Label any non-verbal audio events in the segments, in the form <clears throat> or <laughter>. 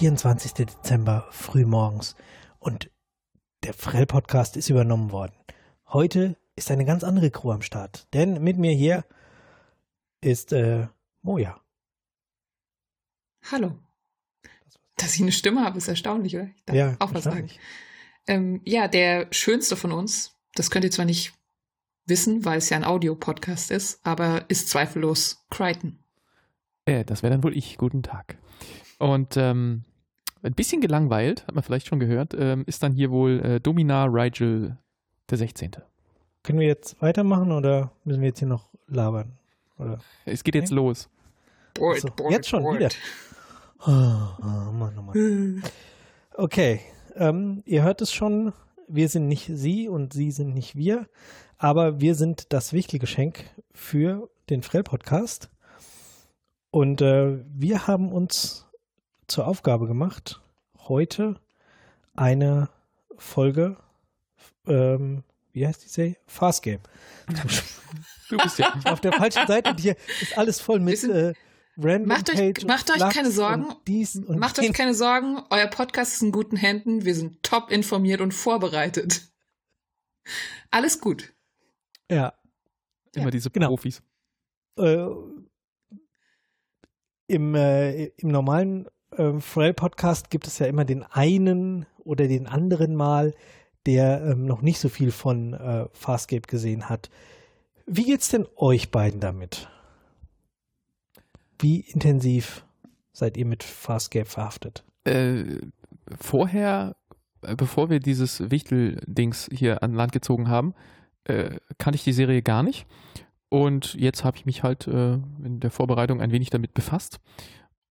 24. Dezember frühmorgens und der Frell-Podcast ist übernommen worden. Heute ist eine ganz andere Crew am Start, denn mit mir hier ist äh, Moja. Hallo. Dass ich eine Stimme habe, ist erstaunlich, oder? Ich darf Ja, auch was sagen. Ähm, ja, der schönste von uns, das könnt ihr zwar nicht wissen, weil es ja ein Audio-Podcast ist, aber ist zweifellos Crichton. Äh, das wäre dann wohl ich. Guten Tag. Und ähm, ein bisschen gelangweilt, hat man vielleicht schon gehört, ähm, ist dann hier wohl äh, Domina Rigel der 16. Können wir jetzt weitermachen oder müssen wir jetzt hier noch labern? Oder? Es geht jetzt los. Boyd, Achso, jetzt schon wieder. Oh, oh Mann, oh Mann. <laughs> Okay, ähm, ihr hört es schon, wir sind nicht Sie und Sie sind nicht wir, aber wir sind das Wichtelgeschenk für den Frell-Podcast. Und äh, wir haben uns zur Aufgabe gemacht, heute eine Folge, ähm, wie heißt die Serie? Fast Game. Du bist ja. Auf der falschen Seite und hier ist alles voll mit sind- äh, Random Macht euch- Page und macht euch keine Sorgen. Und dies und Macht euch keine Sorgen, euer Podcast ist in guten Händen. Wir sind top informiert und vorbereitet. Alles gut. Ja, Immer diese genau. Profis. äh, im, äh, im normalen äh, Frell-Podcast gibt es ja immer den einen oder den anderen Mal, der ähm, noch nicht so viel von äh, Farscape gesehen hat. Wie geht's denn euch beiden damit? Wie intensiv seid ihr mit Farscape verhaftet? Äh, vorher, äh, bevor wir dieses Wichtel-Dings hier an Land gezogen haben, äh, kannte ich die Serie gar nicht. Und jetzt habe ich mich halt äh, in der Vorbereitung ein wenig damit befasst.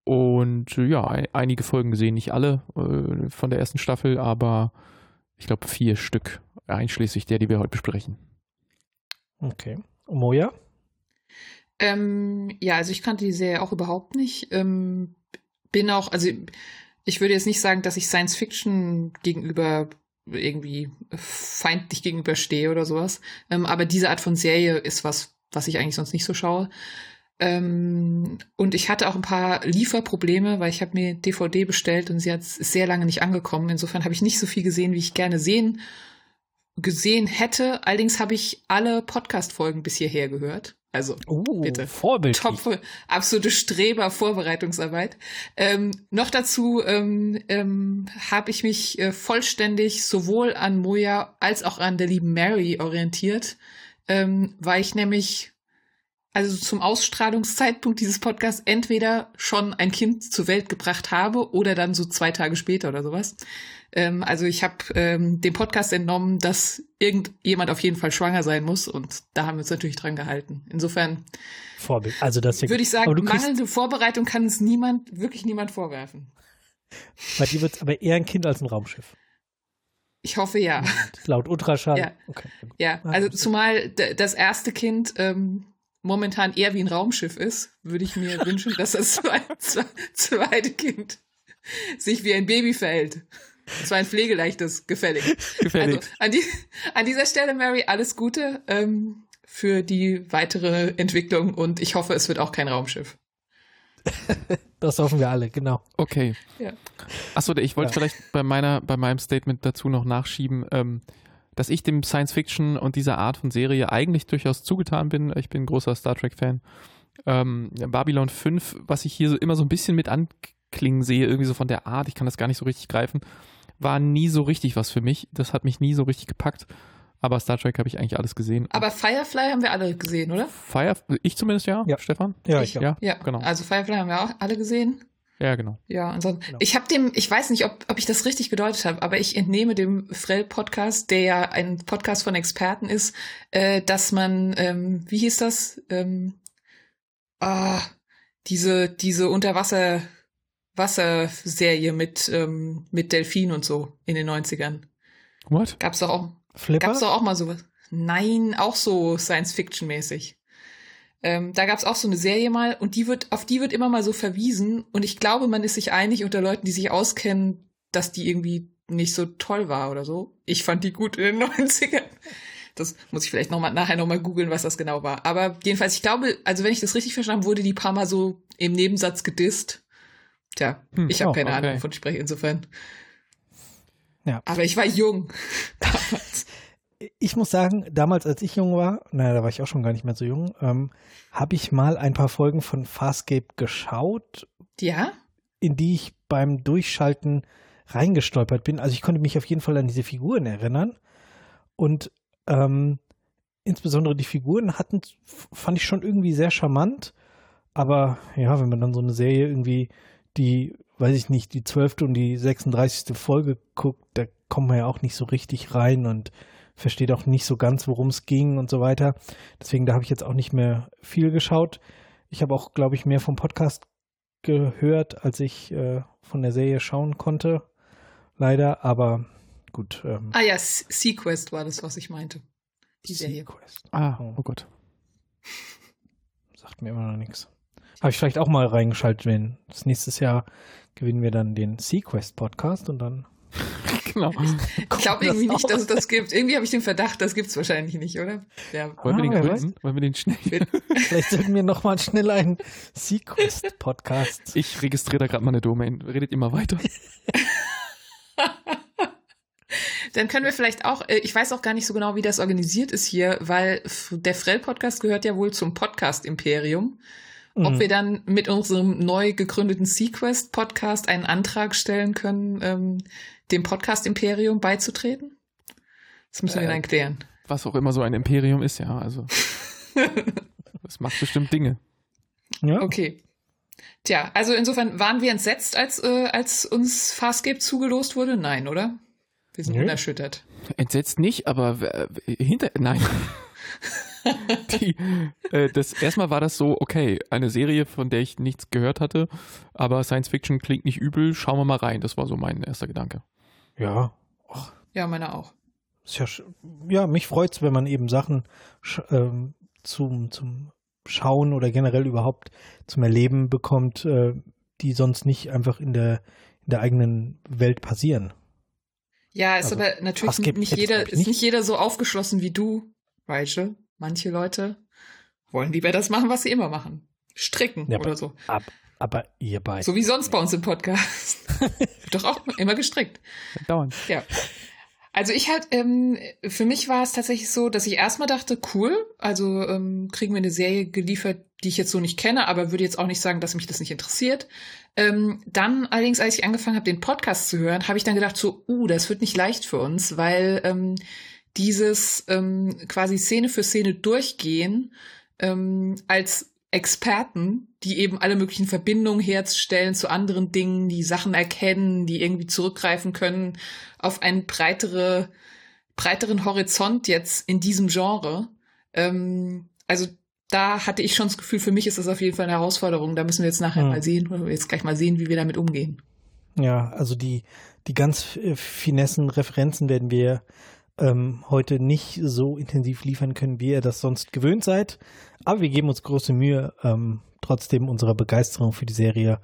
Und äh, ja, ein, einige Folgen gesehen, nicht alle äh, von der ersten Staffel, aber ich glaube vier Stück, einschließlich der, die wir heute besprechen. Okay. Moja? Ähm, ja, also ich kannte die Serie auch überhaupt nicht. Ähm, bin auch, also ich würde jetzt nicht sagen, dass ich Science Fiction gegenüber irgendwie feindlich gegenüberstehe oder sowas. Ähm, aber diese Art von Serie ist was, was ich eigentlich sonst nicht so schaue. Ähm, und ich hatte auch ein paar Lieferprobleme, weil ich habe mir DVD bestellt und sie hat, ist sehr lange nicht angekommen. Insofern habe ich nicht so viel gesehen, wie ich gerne sehen gesehen hätte. Allerdings habe ich alle Podcast-Folgen bis hierher gehört. Also Oh, Bitte. Vorbildlich. Top, absolute Streber-Vorbereitungsarbeit. Ähm, noch dazu ähm, ähm, habe ich mich äh, vollständig sowohl an Moja als auch an der lieben Mary orientiert, ähm, weil ich nämlich also zum Ausstrahlungszeitpunkt dieses Podcasts entweder schon ein Kind zur Welt gebracht habe oder dann so zwei Tage später oder sowas. Ähm, also ich habe ähm, dem Podcast entnommen, dass irgendjemand auf jeden Fall schwanger sein muss und da haben wir uns natürlich dran gehalten. Insofern Vorbild. Also das würde ich sagen, mangelnde Vorbereitung kann es niemand, wirklich niemand vorwerfen. Bei dir wird es aber eher ein Kind als ein Raumschiff. Ich hoffe ja. Laut Ultraschall. Ja. Okay. Ja, also zumal das erste Kind ähm, momentan eher wie ein Raumschiff ist, würde ich mir wünschen, dass das zwe zwe zweite Kind sich wie ein Baby verhält. Das war ein pflegeleichtes, gefällig. Gefällig. Also an, die, an dieser Stelle, Mary, alles Gute ähm, für die weitere Entwicklung und ich hoffe, es wird auch kein Raumschiff. <laughs> Das hoffen wir alle, genau. Okay. Ja. Achso, ich wollte Ja. vielleicht bei meiner, bei meinem Statement dazu noch nachschieben, ähm, dass ich dem Science Fiction und dieser Art von Serie eigentlich durchaus zugetan bin. Ich bin ein großer Star Trek-Fan. Ähm, Babylon 5, was ich hier so immer so ein bisschen mit anklingen sehe, irgendwie so von der Art, ich kann das gar nicht so richtig greifen, war nie so richtig was für mich. Das hat mich nie so richtig gepackt. Aber Star Trek habe ich eigentlich alles gesehen. Aber Firefly haben wir alle gesehen, oder? Fire, ich zumindest ja, Ja. Stefan? Ja, Ich- ich, Ja, Ja, genau. Also Firefly haben wir auch alle gesehen. Ja, genau. Ja, ansonsten. Genau. Ich habe dem, ich weiß nicht, ob, ob ich das richtig gedeutet habe, aber ich entnehme dem Frell-Podcast, der ja ein Podcast von Experten ist, äh, dass man, ähm, wie hieß das? Ähm, ah, diese, diese Unterwasser, Wasserserie mit, ähm, mit Delfin und so in den 90ern. What? Gab's doch auch, Flipper? Gab's doch auch mal sowas. Nein, auch so Science-Fiction-mäßig. Ähm, da gab's auch so eine Serie mal und die wird, auf die wird immer mal so verwiesen und ich glaube, man ist sich einig unter Leuten, die sich auskennen, dass die irgendwie nicht so toll war oder so. Ich fand die gut in den <laughs> 90ern. Das muss ich vielleicht noch mal, nachher nochmal googeln, was das genau war. Aber jedenfalls, ich glaube, also wenn ich das richtig verstanden habe, wurde die paar Mal so im Nebensatz gedisst. Tja, Hm, ich habe oh, keine okay. Ahnung, wovon ich spreche, insofern. Ja. Aber ich war jung <laughs> damals. Ich muss sagen, damals, als ich jung war, naja, da war ich auch schon gar nicht mehr so jung, ähm, habe ich mal ein paar Folgen von Farscape geschaut, Ja? in die ich beim Durchschalten reingestolpert bin. Also ich konnte mich auf jeden Fall an diese Figuren erinnern. Und ähm, insbesondere die Figuren hatten, fand ich schon irgendwie sehr charmant. Aber ja, wenn man dann so eine Serie irgendwie, die, weiß ich nicht, die zwölfte und die 36. Folge guckt, da kommt man ja auch nicht so richtig rein und versteht auch nicht so ganz, worum es ging und so weiter. Deswegen, da habe ich jetzt auch nicht mehr viel geschaut. Ich habe auch, glaube ich, mehr vom Podcast gehört, als ich äh, von der Serie schauen konnte. Leider, aber gut. Ähm, Ah ja, Sequest war das, was ich meinte. Die Serie. Sequest. Ah, Oh. oh Gott. Sagt mir immer noch nichts. Habe ich vielleicht auch mal reingeschaltet, wenn das nächstes Jahr gewinnen wir dann den Sequest Podcast und dann. <laughs> genau. Ich glaube irgendwie nicht, dass es das gibt. Irgendwie habe ich den Verdacht, das gibt's wahrscheinlich nicht, oder? Ja. Wollen wir den Ah, wer gründen? Wollen wir den schnell? <laughs> Vielleicht sollten wir noch mal schnell einen Sequest Podcast. Ich registriere da gerade mal eine Domain. Redet immer weiter. <laughs> Dann können wir vielleicht auch, äh, ich weiß auch gar nicht so genau, wie das organisiert ist hier, weil der Frell-Podcast gehört ja wohl zum Podcast-Imperium. Ob Mhm. wir dann mit unserem neu gegründeten Sequest-Podcast einen Antrag stellen können, ähm, dem Podcast-Imperium beizutreten? Das müssen wir Äh, dann klären. Was auch immer so ein Imperium ist, ja. Also. <laughs> Das macht bestimmt Dinge. ja? Okay. Tja, also insofern waren wir entsetzt, als, äh, als uns Farscape zugelost wurde? Nein, oder? Wir sind Nö. unerschüttert. Entsetzt nicht, aber äh, hinter. Nein. <laughs> Die, äh, das erstmal war das so, okay, eine Serie, von der ich nichts gehört hatte, aber Science Fiction klingt nicht übel, schauen wir mal rein. Das war so mein erster Gedanke. Ja. Ja, meine auch. Ist ja, ja, mich freut's, wenn man eben Sachen ähm, zum, zum Schauen oder generell überhaupt zum Erleben bekommt, äh, die sonst nicht einfach in der, in der eigenen Welt passieren. Ja, ist Also, aber natürlich nicht jeder, ist nicht. nicht jeder so aufgeschlossen wie du, Rachel. Manche Leute wollen lieber das machen, was sie immer machen. Stricken Ja, oder so. Ab, aber ihr beide. So wie sonst bei uns im Podcast. <laughs> Doch auch immer gestrickt. Dauernd. Ja. Also ich halt, ähm, für mich war es tatsächlich so, dass ich erstmal dachte, cool, also ähm, kriegen wir eine Serie geliefert, die ich jetzt so nicht kenne, aber würde jetzt auch nicht sagen, dass mich das nicht interessiert. Ähm, dann allerdings, als ich angefangen habe, den Podcast zu hören, habe ich dann gedacht, so, uh, das wird nicht leicht für uns, weil ähm, dieses ähm, quasi Szene für Szene durchgehen ähm, als Experten, die eben alle möglichen Verbindungen herstellen zu anderen Dingen, die Sachen erkennen, die irgendwie zurückgreifen können auf einen breitere, breiteren Horizont jetzt in diesem Genre. Ähm, also da hatte ich schon das Gefühl, für mich ist das auf jeden Fall eine Herausforderung. Da müssen wir jetzt nachher Hm. mal sehen, oder jetzt gleich mal sehen, wie wir damit umgehen. Ja, also die, die ganz äh, finessen Referenzen werden wir ähm, heute nicht so intensiv liefern können, wie ihr das sonst gewöhnt seid. Aber wir geben uns große Mühe, ähm, trotzdem unserer Begeisterung für die Serie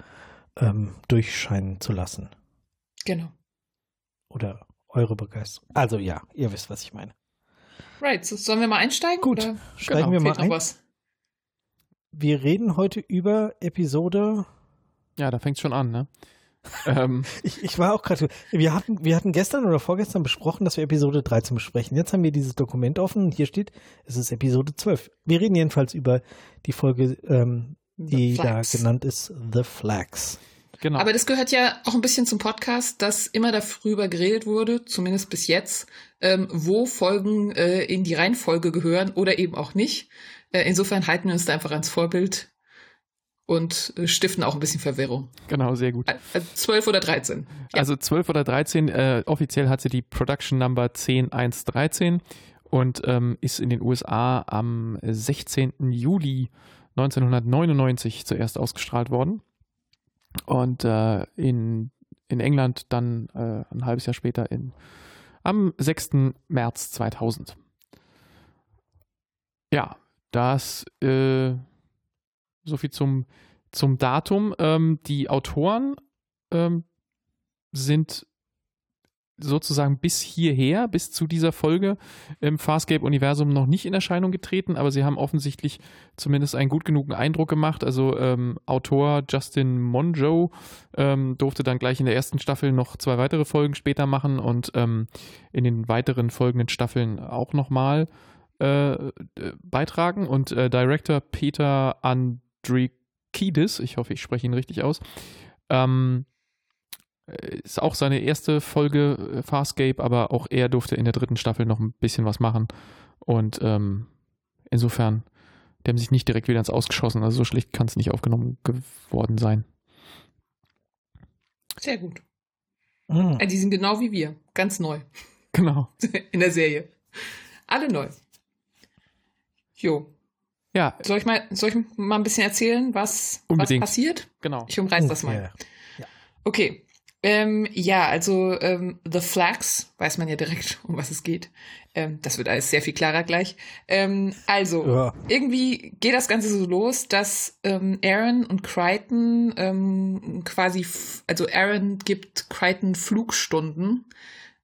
ähm, durchscheinen zu lassen. Genau. Oder eure Begeisterung. Also ja, ihr wisst, was ich meine. Right, so, sollen wir mal einsteigen? Gut, Oder steigen wir mal ein. was? Wir reden heute über Episode. Ja, da fängt schon an, ne? Ähm, <laughs> Ich, ich war auch gerade. Wir hatten, wir hatten gestern oder vorgestern besprochen, dass wir Episode 13 besprechen. Jetzt haben wir dieses Dokument offen und hier steht, es ist Episode 12. Wir reden jedenfalls über die Folge, ähm, die da genannt ist The Flags. genau. Aber das gehört ja auch ein bisschen zum Podcast, dass immer darüber geredet wurde, zumindest bis jetzt, ähm, wo Folgen äh, in die Reihenfolge gehören oder eben auch nicht. Äh, insofern halten wir uns da einfach ans Vorbild und äh, stiften auch ein bisschen Verwirrung. genau, sehr gut. Äh, äh, 12 oder 13. Ja. Also 12 oder 13, äh, offiziell hat sie die Production Number 10113 und ähm, ist in den USA am 16. Juli 1999 zuerst ausgestrahlt worden. Und äh, in, in England dann äh, ein halbes Jahr später in, am 6. März 2000. Ja, das äh, so viel zum, zum Datum. Ähm, die Autoren ähm, sind sozusagen bis hierher, bis zu dieser Folge im Farscape-Universum noch nicht in Erscheinung getreten, aber sie haben offensichtlich zumindest einen gut genugen Eindruck gemacht. Also ähm, Autor Justin Monjo ähm, durfte dann gleich in der ersten Staffel noch zwei weitere Folgen später machen und ähm, in den weiteren folgenden Staffeln auch nochmal äh, beitragen. Und äh, Director Peter Andrikidis, ich hoffe, ich spreche ihn richtig aus, ähm, äh, ist auch seine erste Folge äh, Farscape, aber auch er durfte in der dritten Staffel noch ein bisschen was machen. Und ähm, insofern, die haben sich nicht direkt wieder ins Ausgeschossen. Also so schlecht kann es nicht aufgenommen geworden sein. Sehr gut. Mhm. Die sind genau wie wir, ganz neu. Genau. <laughs> In der Serie. Alle neu. Jo. Ja. Soll ich mal, soll ich mal ein bisschen erzählen, was, was passiert? Genau. Ich umreiß das mal. Ja. Okay. Ähm, ja, also ähm, The Flags, weiß man ja direkt, <laughs> um was es geht. Ähm, das wird alles sehr viel klarer gleich. Ähm, also, ja. irgendwie geht das Ganze so los, dass ähm, Aaron und Crichton ähm, quasi, also Aaron gibt Crichton Flugstunden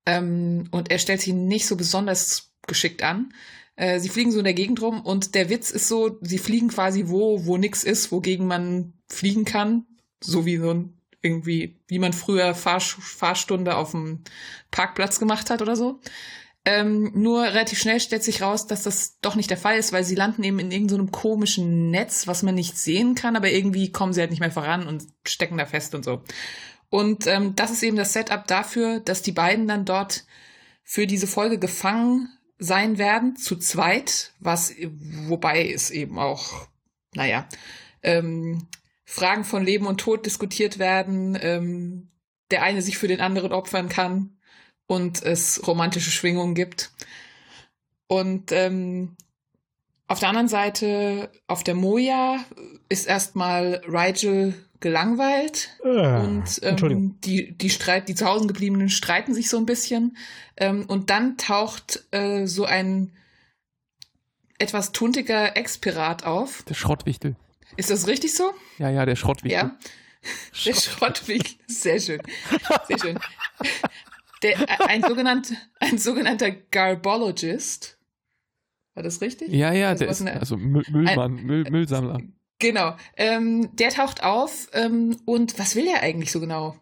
ähm, und er stellt sich nicht so besonders geschickt an. Äh, sie fliegen so in der Gegend rum und der Witz ist so, sie fliegen quasi wo, wo nix ist, wogegen man fliegen kann. So wie so ein irgendwie, wie man früher Fahr Fahrstunde auf dem Parkplatz gemacht hat oder so. Ähm, nur relativ schnell stellt sich raus, dass das doch nicht der Fall ist, weil sie landen eben in irgendeinem so komischen Netz, was man nicht sehen kann, aber irgendwie kommen sie halt nicht mehr voran und stecken da fest und so. Und ähm, das ist eben das Setup dafür, dass die beiden dann dort für diese Folge gefangen sein werden, zu zweit, was, wobei es eben auch, naja, ähm, Fragen von Leben und Tod diskutiert werden, ähm, der eine sich für den anderen opfern kann und es romantische Schwingungen gibt. Und ähm, auf der anderen Seite, auf der Moja, ist erstmal Rigel gelangweilt äh, und ähm, die die Streit die zu Hause gebliebenen streiten sich so ein bisschen ähm, und dann taucht äh, so ein etwas tuntiger Ex-Pirat auf. Der Schrottwichtel. Ist das richtig so? Ja, ja, der Schrottwichtel. Ja. Der Schrottwichtel. Sehr schön. <laughs> Sehr schön. Der, ein, sogenannt, ein sogenannter Garbologist. War das richtig? Ja, ja, also der ist, eine, also Müllmann, ein, Müll, Müllsammler. Genau. Ähm, der taucht auf ähm, und was will er eigentlich so genau?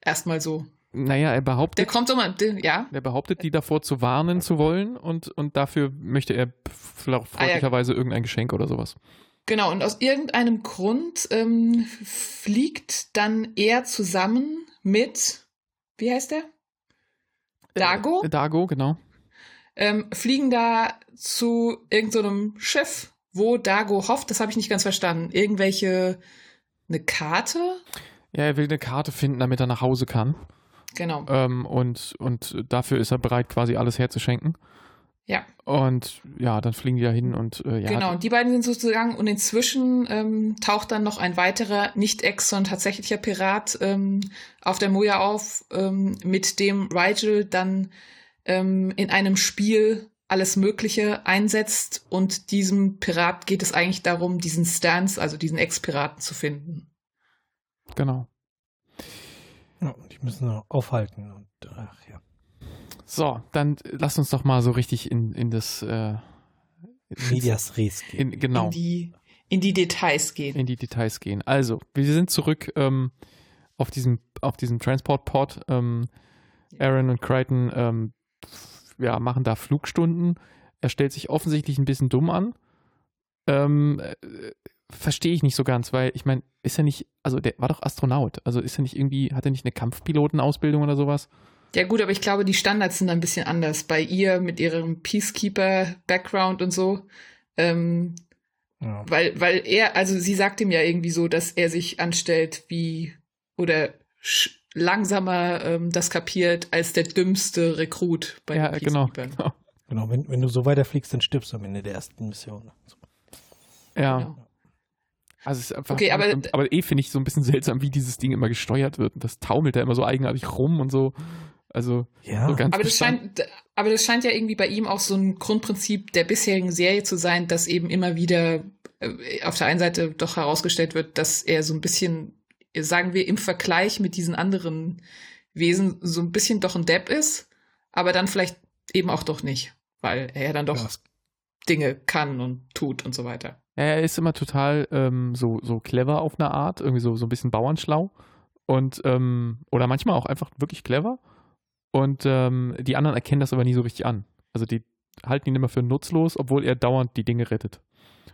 Erstmal so. Naja, er behauptet. Der kommt so mal, ja. Er behauptet, die davor zu warnen zu wollen und, und dafür möchte er freundlicherweise ah, ja. irgendein Geschenk oder sowas. Genau, und aus irgendeinem Grund ähm, fliegt dann er zusammen mit, wie heißt der? Dago? Äh, Dago, genau. Ähm, fliegen da zu irgendeinem so Schiff, wo Dago hofft, das habe ich nicht ganz verstanden, irgendwelche, eine Karte? Ja, er will eine Karte finden, damit er nach Hause kann. Genau. Ähm, und, und dafür ist er bereit, quasi alles herzuschenken. Ja. Und ja, dann fliegen die da hin und äh, ja. Genau, und die beiden sind sozusagen und inzwischen ähm, taucht dann noch ein weiterer, nicht Ex, sondern tatsächlicher Pirat ähm, auf der Moja auf, ähm, mit dem Rigel dann ähm, in einem Spiel alles Mögliche einsetzt und diesem Pirat geht es eigentlich darum, diesen Stance, also diesen Ex-Piraten zu finden. Genau. Ja, die müssen aufhalten und ach ja. So, dann lass uns doch mal so richtig in, in das äh, Medias Res gehen. In, genau. In die, in die Details gehen. In die Details gehen. Also, wir sind zurück ähm, auf diesem, auf diesem Transport-Pod. Ähm, Aaron und Crichton ähm, ja, machen da Flugstunden. Er stellt sich offensichtlich ein bisschen dumm an. Ähm, äh, Verstehe ich nicht so ganz, weil ich meine, ist er nicht, also der war doch Astronaut. Also ist er nicht irgendwie, hat er nicht eine Kampfpilotenausbildung oder sowas? Ja gut, aber ich glaube, die Standards sind ein bisschen anders. Bei ihr mit ihrem Peacekeeper-Background und so. Ähm, ja. Weil, weil er, also sie sagt ihm ja irgendwie so, dass er sich anstellt wie oder langsamer ähm, das kapiert als der dümmste Rekrut bei ja, den genau, genau. Genau, wenn, wenn du so weiterfliegst, dann stirbst du am Ende der ersten Mission. So. Ja. Genau. Also es ist einfach, okay, aber, aber eh finde ich so ein bisschen seltsam, wie dieses Ding immer gesteuert wird. Und das taumelt da immer so eigenartig rum und so. Also ja. so ganz aber das scheint, aber das scheint ja irgendwie bei ihm auch so ein Grundprinzip der bisherigen Serie zu sein, dass eben immer wieder äh, auf der einen Seite doch herausgestellt wird, dass er so ein bisschen, sagen wir, im Vergleich mit diesen anderen Wesen so ein bisschen doch ein Depp ist, aber dann vielleicht eben auch doch nicht, weil er ja dann doch ja. Dinge kann und tut und so weiter. Er ist immer total ähm, so, so clever auf eine Art, irgendwie so, so ein bisschen bauernschlau. Und, ähm, oder manchmal auch einfach wirklich clever. Und ähm, die anderen erkennen das aber nie so richtig an. Also die halten ihn immer für nutzlos, obwohl er dauernd die Dinge rettet.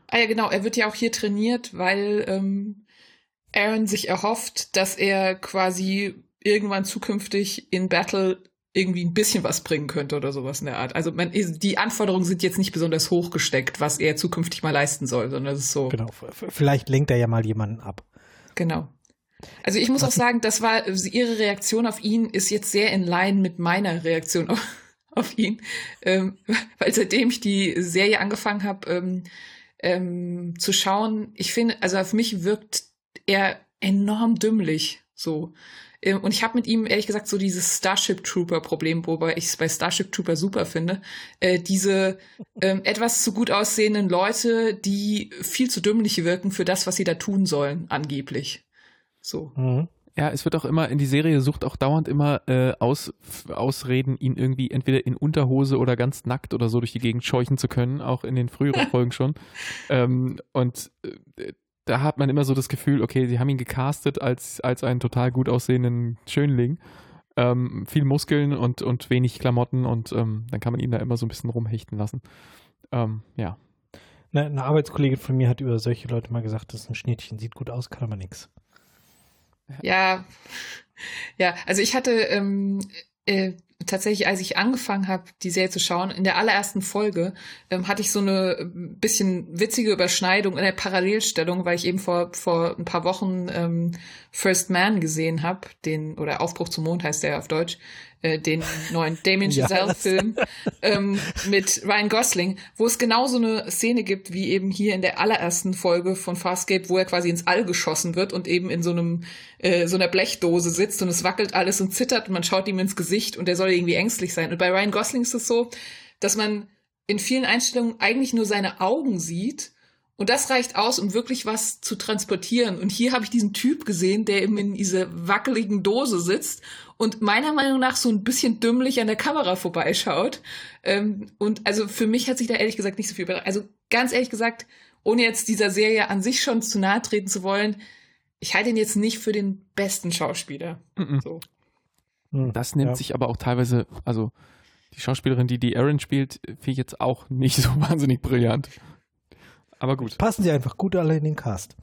Ah ja, genau. Er wird ja auch hier trainiert, weil ähm, Aaron sich erhofft, dass er quasi irgendwann zukünftig in Battle irgendwie ein bisschen was bringen könnte oder sowas in der Art. Also man, die Anforderungen sind jetzt nicht besonders hoch gesteckt, was er zukünftig mal leisten soll, sondern es ist so. Genau, vielleicht lenkt er ja mal jemanden ab. Genau. Also ich muss was auch sagen, das war ihre Reaktion auf ihn ist jetzt sehr in line mit meiner Reaktion auf, auf ihn, ähm, weil seitdem ich die Serie angefangen habe ähm, ähm, zu schauen, ich finde, also auf mich wirkt er enorm dümmlich so. Ähm, und ich habe mit ihm, ehrlich gesagt, so dieses Starship Trooper-Problem, wobei ich es bei Starship Trooper super finde. Äh, diese ähm, etwas zu gut aussehenden Leute, die viel zu dümmlich wirken für das, was sie da tun sollen, angeblich. So. Mhm. Ja, es wird auch immer in die Serie sucht auch dauernd immer äh, aus, Ausreden, ihn irgendwie entweder in Unterhose oder ganz nackt oder so durch die Gegend scheuchen zu können, auch in den früheren <laughs> Folgen schon. Ähm, und äh, da hat man immer so das Gefühl, okay, sie haben ihn gecastet als, als einen total gut aussehenden Schönling. Ähm, viel Muskeln und, und wenig Klamotten und ähm, dann kann man ihn da immer so ein bisschen rumhechten lassen. Ähm, ja. Eine, eine Arbeitskollegin von mir hat über solche Leute mal gesagt, das ist ein Schnittchen, sieht gut aus, kann aber nichts. Ja, ja, also ich hatte ähm, äh, tatsächlich, als ich angefangen habe, die Serie zu schauen, in der allerersten Folge ähm, hatte ich so eine äh, bisschen witzige Überschneidung in der Parallelstellung, weil ich eben vor vor ein paar Wochen ähm, First Man gesehen habe, den oder Aufbruch zum Mond heißt der auf Deutsch, äh, den neuen Damien <laughs> Giselle-Film ähm, mit Ryan Gosling, wo es genau so eine Szene gibt, wie eben hier in der allerersten Folge von Farscape, wo er quasi ins All geschossen wird und eben in so einem äh, so einer Blechdose sitzt und es wackelt alles und zittert und man schaut ihm ins Gesicht und er soll irgendwie ängstlich sein. Und bei Ryan Gosling ist es so, dass man in vielen Einstellungen eigentlich nur seine Augen sieht und das reicht aus, um wirklich was zu transportieren. Und hier habe ich diesen Typ gesehen, der eben in dieser wackeligen Dose sitzt und meiner Meinung nach so ein bisschen dümmlich an der Kamera vorbeischaut. Ähm, und also für mich hat sich da ehrlich gesagt nicht so viel überrascht. Also ganz ehrlich gesagt, ohne jetzt dieser Serie an sich schon zu nahe treten zu wollen, ich halte ihn jetzt nicht für den besten Schauspieler. Mm -mm. So. Hm, das nimmt ja. sich aber auch teilweise, also die Schauspielerin, die die Aaron spielt, finde ich jetzt auch nicht <laughs> so wahnsinnig brillant. Aber gut. Passen sie einfach gut alle in den Cast.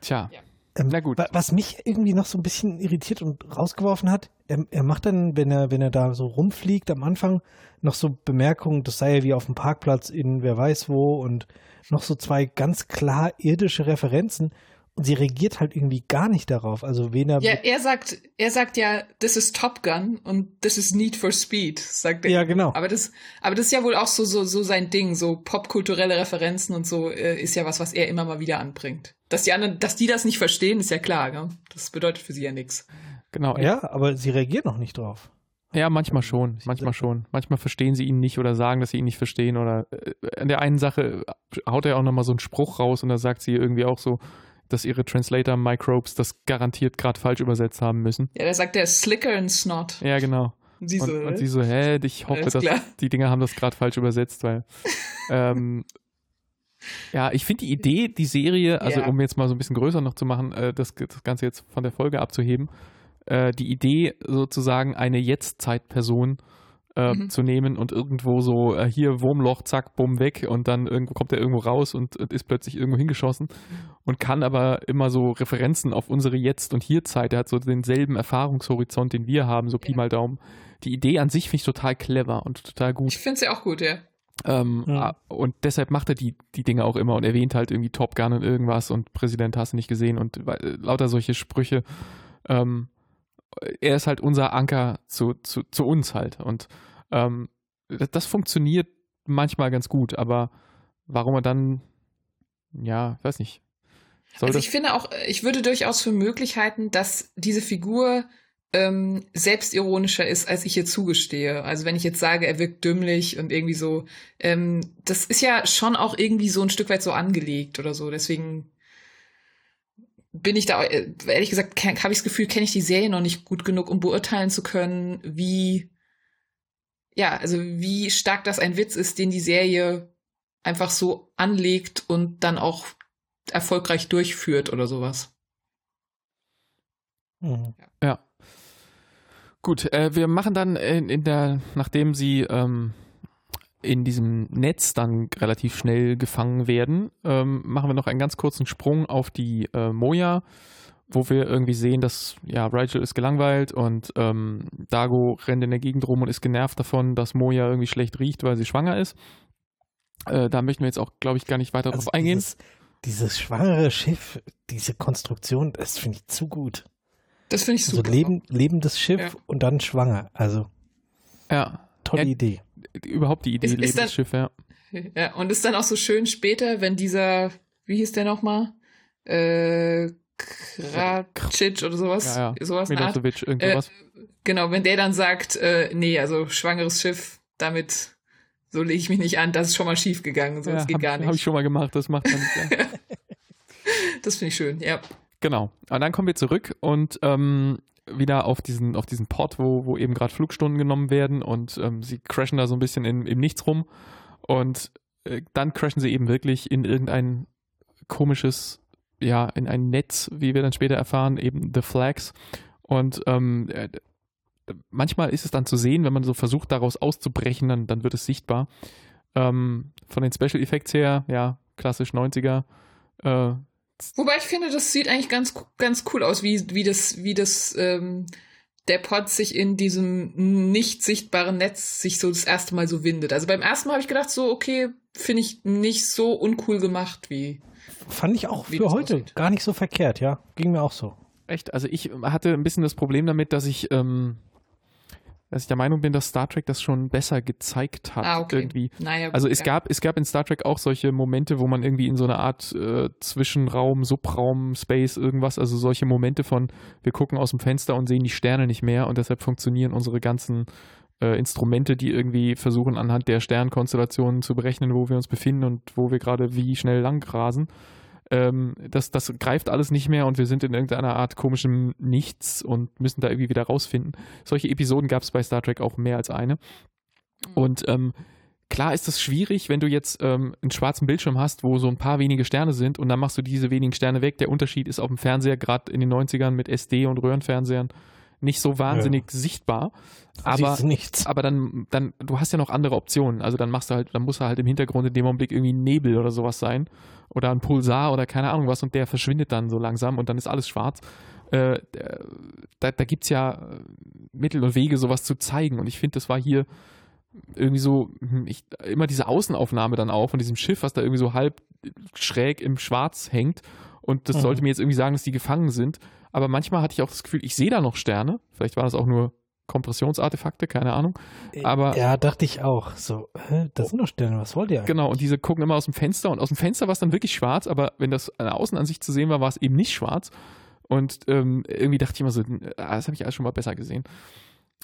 Tja. Ja. Ähm, Na gut. Was mich irgendwie noch so ein bisschen irritiert und rausgeworfen hat, er, er, macht dann, wenn er, wenn er da so rumfliegt am Anfang, noch so Bemerkungen, das sei ja wie auf dem Parkplatz in wer weiß wo und noch so zwei ganz klar irdische Referenzen. Sie reagiert halt irgendwie gar nicht darauf. Also wen er. Ja, er sagt, er sagt ja, this is Top Gun und this is Need for Speed, sagt er. Ja, genau. Aber das, aber das ist ja wohl auch so, so, so sein Ding, so popkulturelle Referenzen und so äh, ist ja was, was er immer mal wieder anbringt. Dass die anderen, dass die das nicht verstehen, ist ja klar, gell? Das bedeutet für sie ja nichts. Genau. Ja, aber sie reagiert noch nicht drauf. Ja, manchmal schon, manchmal schon. Manchmal verstehen sie ihn nicht oder sagen, dass sie ihn nicht verstehen oder äh, in der einen Sache haut er auch nochmal so einen Spruch raus und da sagt sie irgendwie auch so, dass ihre Translator-Microbes das garantiert gerade falsch übersetzt haben müssen. Ja, da sagt er Slicker and Snot. Ja, genau. Und sie so, und, und sie so hä, ich hoffe, dass die Dinger haben das gerade falsch übersetzt, weil <laughs> ähm, ja, ich finde die Idee, die Serie, also ja. um jetzt mal so ein bisschen größer noch zu machen, äh, das, das Ganze jetzt von der Folge abzuheben, äh, die Idee sozusagen eine Jetzt-Zeitperson äh, mhm. zu nehmen und irgendwo so äh, hier Wurmloch, zack, bumm, weg und dann irgendwo kommt er irgendwo raus und, und ist plötzlich irgendwo hingeschossen und kann aber immer so Referenzen auf unsere Jetzt- und Hier-Zeit. Er hat so denselben Erfahrungshorizont, den wir haben, so Pi mal Daumen. Die Idee an sich finde ich total clever und total gut. Ich finde sie auch gut, ja. Ähm, ja. Und deshalb macht er die, die Dinge auch immer und erwähnt halt irgendwie Top Gun und irgendwas und Präsident hast du nicht gesehen und äh, lauter solche Sprüche. Ähm, er ist halt unser Anker zu, zu, zu uns halt. Und ähm, das, funktioniert manchmal ganz gut, aber warum er dann, ja, weiß nicht. also ich finde auch, ich würde durchaus für Möglichkeiten, dass diese Figur ähm, selbstironischer ist, als ich ihr zugestehe. Also wenn ich jetzt sage, er wirkt dümmlich und irgendwie so, ähm, das ist ja schon auch irgendwie so ein Stück weit so angelegt oder so. Deswegen bin ich da, äh, ehrlich gesagt, habe ich das Gefühl, kenne ich die Serie noch nicht gut genug, um beurteilen zu können, wie, ja, also wie stark das ein Witz ist, den die Serie einfach so anlegt und dann auch erfolgreich durchführt oder sowas. Mhm. Ja. Gut, äh, wir machen dann in, in der, nachdem sie ähm, in diesem Netz dann relativ schnell gefangen werden, ähm, machen wir noch einen ganz kurzen Sprung auf die äh, Moja, wo wir irgendwie sehen, dass ja Rigel ist gelangweilt und ähm, Dago rennt in der Gegend rum und ist genervt davon, dass Moja irgendwie schlecht riecht, weil sie schwanger ist. Äh, da möchten wir jetzt auch, glaube ich, gar nicht weiter also drauf eingehen. Dieses, dieses schwangere Schiff, diese Konstruktion, das finde ich zu gut. Das finde ich also super. Also leben, lebendes Schiff ja. und dann schwanger. Also. Ja. Tolle ja, Idee. Überhaupt die Idee, ist, lebendes dann, Schiff, ja. Ja, und ist dann auch so schön später, wenn dieser, wie hieß der nochmal? Äh, Kratschitsch oder sowas. Ja, ja. sowas Milosevic, irgendwas. Äh, genau, wenn der dann sagt, äh, nee, also schwangeres Schiff, damit so lege ich mich nicht an, das ist schon mal schief gegangen, so, ja, das geht hab, gar nicht. Habe ich schon mal gemacht, das macht man nicht. Ja. <laughs> das finde ich schön, ja. Genau. Und dann kommen wir zurück und ähm, wieder auf diesen, auf diesen Port, wo, wo eben gerade Flugstunden genommen werden und ähm, sie crashen da so ein bisschen in, im Nichts rum und äh, dann crashen sie eben wirklich in irgendein komisches, ja, in ein Netz, wie wir dann später erfahren, eben The Flags und ähm, äh, manchmal ist es dann zu sehen, wenn man so versucht, daraus auszubrechen, dann, dann wird es sichtbar. Ähm, von den Special Effects her, ja, klassisch 90er, äh, Wobei ich finde, das sieht eigentlich ganz, ganz cool aus, wie, wie das, wie das, ähm, der Pod sich in diesem nicht sichtbaren Netz sich so das erste Mal so windet. Also beim ersten Mal habe ich gedacht, so, okay, finde ich nicht so uncool gemacht wie. Fand ich auch für heute aussieht. gar nicht so verkehrt, ja. Ging mir auch so. Echt? Also ich hatte ein bisschen das Problem damit, dass ich, ähm, dass ich der Meinung bin, dass Star Trek das schon besser gezeigt hat. Ah, okay. Irgendwie. Naja, also es ja. gab, es gab in Star Trek auch solche Momente, wo man irgendwie in so einer Art äh, Zwischenraum, Subraum, Space, irgendwas, also solche Momente von, wir gucken aus dem Fenster und sehen die Sterne nicht mehr und deshalb funktionieren unsere ganzen äh, Instrumente, die irgendwie versuchen, anhand der Sternkonstellationen zu berechnen, wo wir uns befinden und wo wir gerade wie schnell lang rasen ähm, das, das greift alles nicht mehr und wir sind in irgendeiner Art komischem Nichts und müssen da irgendwie wieder rausfinden. Solche Episoden gab es bei Star Trek auch mehr als eine. Mhm. Und ähm, klar ist es schwierig, wenn du jetzt ähm, einen schwarzen Bildschirm hast, wo so ein paar wenige Sterne sind und dann machst du diese wenigen Sterne weg. Der Unterschied ist auf dem Fernseher, gerade in den 90ern mit SD und Röhrenfernsehern, nicht so wahnsinnig ja. sichtbar. Aber, aber dann, dann, du hast ja noch andere Optionen. Also dann machst du halt, dann muss er halt im Hintergrund in dem Augenblick irgendwie Nebel oder sowas sein. Oder ein Pulsar oder keine Ahnung was und der verschwindet dann so langsam und dann ist alles schwarz. Äh, da da gibt es ja Mittel und Wege, sowas zu zeigen. Und ich finde, das war hier irgendwie so, hm, ich, immer diese Außenaufnahme dann auch von diesem Schiff, was da irgendwie so halb schräg im Schwarz hängt. Und das mhm. sollte mir jetzt irgendwie sagen, dass die gefangen sind aber manchmal hatte ich auch das Gefühl, ich sehe da noch Sterne. Vielleicht war das auch nur Kompressionsartefakte, keine Ahnung. Äh, aber ja, dachte ich auch. So, hä, da sind noch Sterne, was wollt ihr eigentlich? Genau, und diese gucken immer aus dem Fenster und aus dem Fenster war es dann wirklich schwarz, aber wenn das an der Außenansicht zu sehen war, war es eben nicht schwarz. Und ähm, irgendwie dachte ich immer so, ah, das habe ich alles schon mal besser gesehen.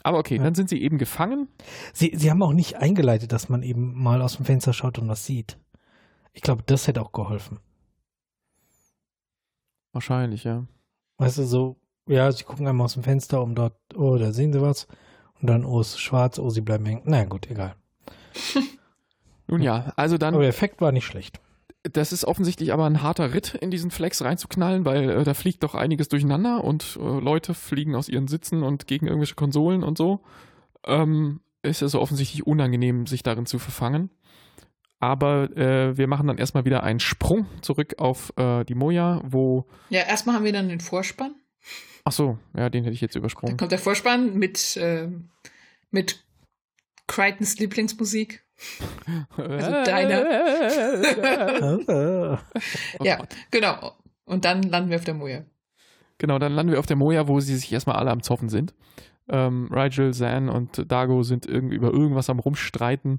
Aber okay, ja. dann sind sie eben gefangen. Sie, sie haben auch nicht eingeleitet, dass man eben mal aus dem Fenster schaut und was sieht. Ich glaube, das hätte auch geholfen. Wahrscheinlich, ja. Weißt du, so, ja, sie gucken einmal aus dem Fenster, um dort, oh, da sehen sie was. Und dann, oh, es ist schwarz, oh, sie bleiben hängen. Na naja, gut, egal. <laughs> Nun ja, also dann. Aber der Effekt war nicht schlecht. Das ist offensichtlich aber ein harter Ritt, in diesen Flex reinzuknallen, weil äh, da fliegt doch einiges durcheinander und äh, Leute fliegen aus ihren Sitzen und gegen irgendwelche Konsolen und so. Ähm, ist also offensichtlich unangenehm, sich darin zu verfangen. Aber äh, wir machen dann erstmal wieder einen Sprung zurück auf äh, die Moja, wo. Ja, erstmal haben wir dann den Vorspann. Ach so, ja, den hätte ich jetzt übersprungen. Dann kommt der Vorspann mit, äh, mit Crichtons Lieblingsmusik. also deiner. <laughs> ja, genau. Und dann landen wir auf der Moja. Genau, dann landen wir auf der Moja, wo sie sich erstmal alle am Zoffen sind. Ähm, Rigel, Zan und Dago sind irgendwie über irgendwas am Rumstreiten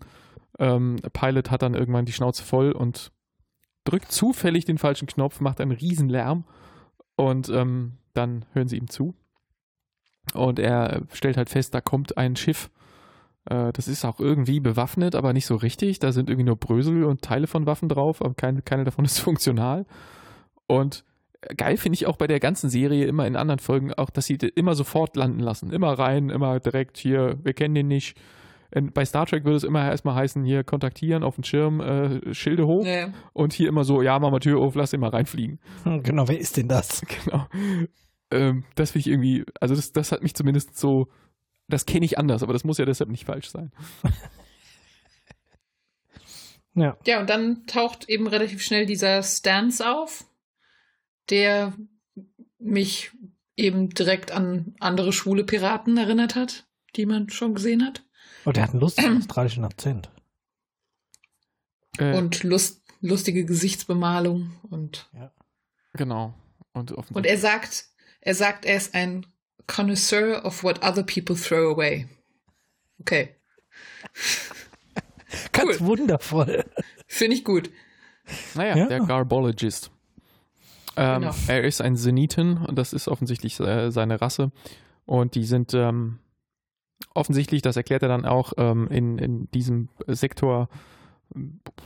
ähm, Pilot hat dann irgendwann die Schnauze voll und drückt zufällig den falschen Knopf, macht einen riesen Lärm und ähm, dann hören sie ihm zu. Und er stellt halt fest, da kommt ein Schiff. Äh, das ist auch irgendwie bewaffnet, aber nicht so richtig. Da sind irgendwie nur Brösel und Teile von Waffen drauf, aber keine, keine davon <laughs> ist funktional. Und geil finde ich auch bei der ganzen Serie immer in anderen Folgen auch, dass sie immer sofort landen lassen. Immer rein, immer direkt hier, wir kennen den nicht. Bei Star Trek würde es immer erstmal heißen, hier kontaktieren auf den Schirm, äh, Schilde hoch. Ja. Und hier immer so, ja, mach mal Tür auf, lass ihn mal reinfliegen. Hm, genau, wer ist denn das? <laughs> Genau. Ähm, das finde ich irgendwie, also das, das hat mich zumindest so, das kenne ich anders, aber das muss ja deshalb nicht falsch sein. <laughs> ja. Ja, und dann taucht eben relativ schnell dieser Stance auf, der mich eben direkt an andere schwule Piraten erinnert hat, die man schon gesehen hat. Oh, der hat einen lustigen <clears throat> australischen Akzent. Äh, und Lust, lustige Gesichtsbemalung und. Ja. Genau. Und, und er sagt, er sagt, er ist ein Connoisseur of what other people throw away. Okay. <laughs> Ganz cool. wundervoll. Finde ich gut. Naja, ja. der Garbologist. Ähm, genau. Er ist ein Seniten und das ist offensichtlich äh, seine Rasse. Und die sind ähm, offensichtlich, das erklärt er dann auch, ähm, in, in diesem Sektor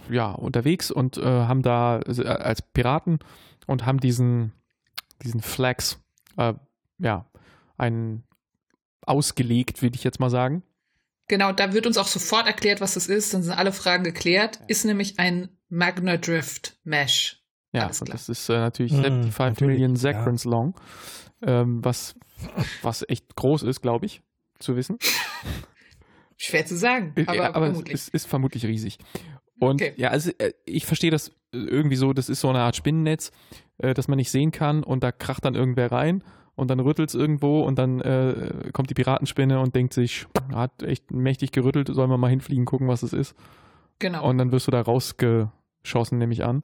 ja, unterwegs und äh, haben da äh, als Piraten und haben diesen, diesen Flags, äh, ja, einen ausgelegt, würde ich jetzt mal sagen. Genau, da wird uns auch sofort erklärt, was das ist. Dann sind alle Fragen geklärt. Ist nämlich ein Magna Drift Mesh. Ja, das ist äh, natürlich mm, 75 Million Seconds ja. long, ähm, was, was echt groß ist, glaube ich, zu wissen. <laughs> Schwer zu sagen, aber, ja, aber vermutlich. Es ist, ist vermutlich riesig. Und okay. ja, also äh, ich verstehe das irgendwie so, das ist so eine Art Spinnennetz, äh, das man nicht sehen kann und da kracht dann irgendwer rein und dann rüttelt es irgendwo und dann äh, kommt die Piratenspinne und denkt sich, hat echt mächtig gerüttelt, sollen wir mal hinfliegen, gucken, was es ist. Genau. Und dann wirst du da rausgeschossen, nehme ich an,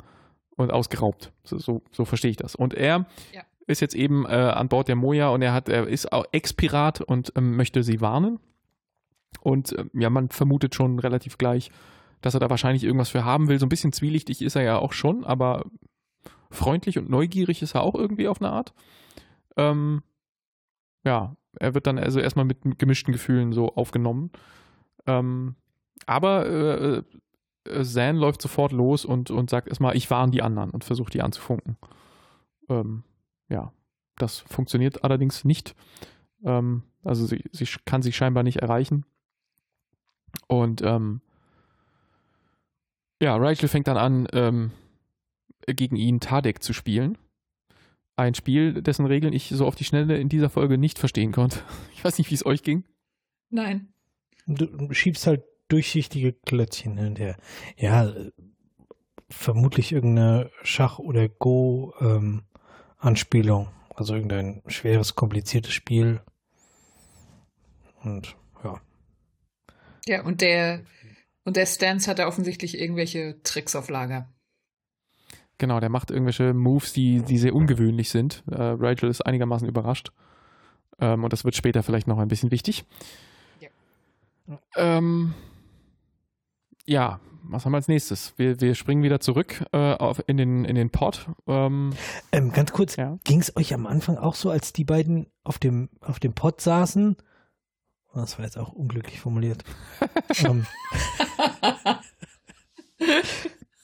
und ausgeraubt. So, so, so verstehe ich das. Und er ja. Ist jetzt eben äh, an Bord der Moja und er hat, er ist auch Ex-Pirat und ähm, möchte sie warnen. Und äh, ja, man vermutet schon relativ gleich, dass er da wahrscheinlich irgendwas für haben will. So ein bisschen zwielichtig ist er ja auch schon, aber freundlich und neugierig ist er auch irgendwie auf eine Art. Ähm, ja, er wird dann also erstmal mit gemischten Gefühlen so aufgenommen. Ähm, aber äh, äh, Zan läuft sofort los und, und sagt erstmal, ich warne die anderen und versucht die anzufunken. Ähm, ja, das funktioniert allerdings nicht. Ähm, also sie, sie kann sich scheinbar nicht erreichen. Und ähm, ja, Rachel fängt dann an, ähm, gegen ihn Tadek zu spielen. Ein Spiel, dessen Regeln ich so auf die Schnelle in dieser Folge nicht verstehen konnte. <laughs> Ich weiß nicht, wie es euch ging. Nein. Du schiebst halt durchsichtige Klötzchen hin und her. Ja, vermutlich irgendeine Schach- oder Go-Anspielung. Ähm, also irgendein schweres, kompliziertes Spiel. Und ja. Ja, und der, und der Stance hat da offensichtlich irgendwelche Tricks auf Lager. Genau, der macht irgendwelche Moves, die, die sehr ungewöhnlich sind. Äh, Rachel ist einigermaßen überrascht. Ähm, und das wird später vielleicht noch ein bisschen wichtig. Ja. Ähm, ja, was haben wir als nächstes? Wir, wir springen wieder zurück äh, auf, in, den, in den Pod. Ähm, ähm, ganz kurz, ja? ging es euch am Anfang auch so, als die beiden auf dem, auf dem Pod saßen? Das war jetzt auch unglücklich formuliert. <laughs> ähm,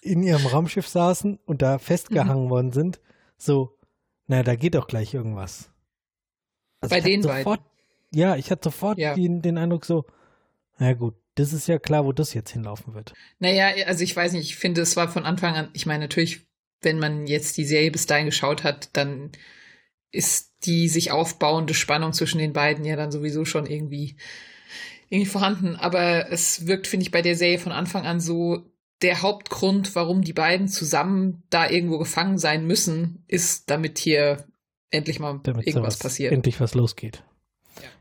in ihrem Raumschiff saßen und da festgehangen mhm. worden sind, so, naja, da geht doch gleich irgendwas. Also Bei den sofort, beiden? Ja, ich hatte sofort ja. den, den Eindruck so, na gut, das ist ja klar, wo das jetzt hinlaufen wird. Naja, also ich weiß nicht, ich finde, es war von Anfang an, ich meine, natürlich, wenn man jetzt die Serie bis dahin geschaut hat, dann ist die sich aufbauende Spannung zwischen den beiden ja dann sowieso schon irgendwie, irgendwie vorhanden. Aber es wirkt, finde ich, bei der Serie von Anfang an so, der Hauptgrund, warum die beiden zusammen da irgendwo gefangen sein müssen, ist, damit hier endlich mal damit irgendwas passiert. Endlich was losgeht.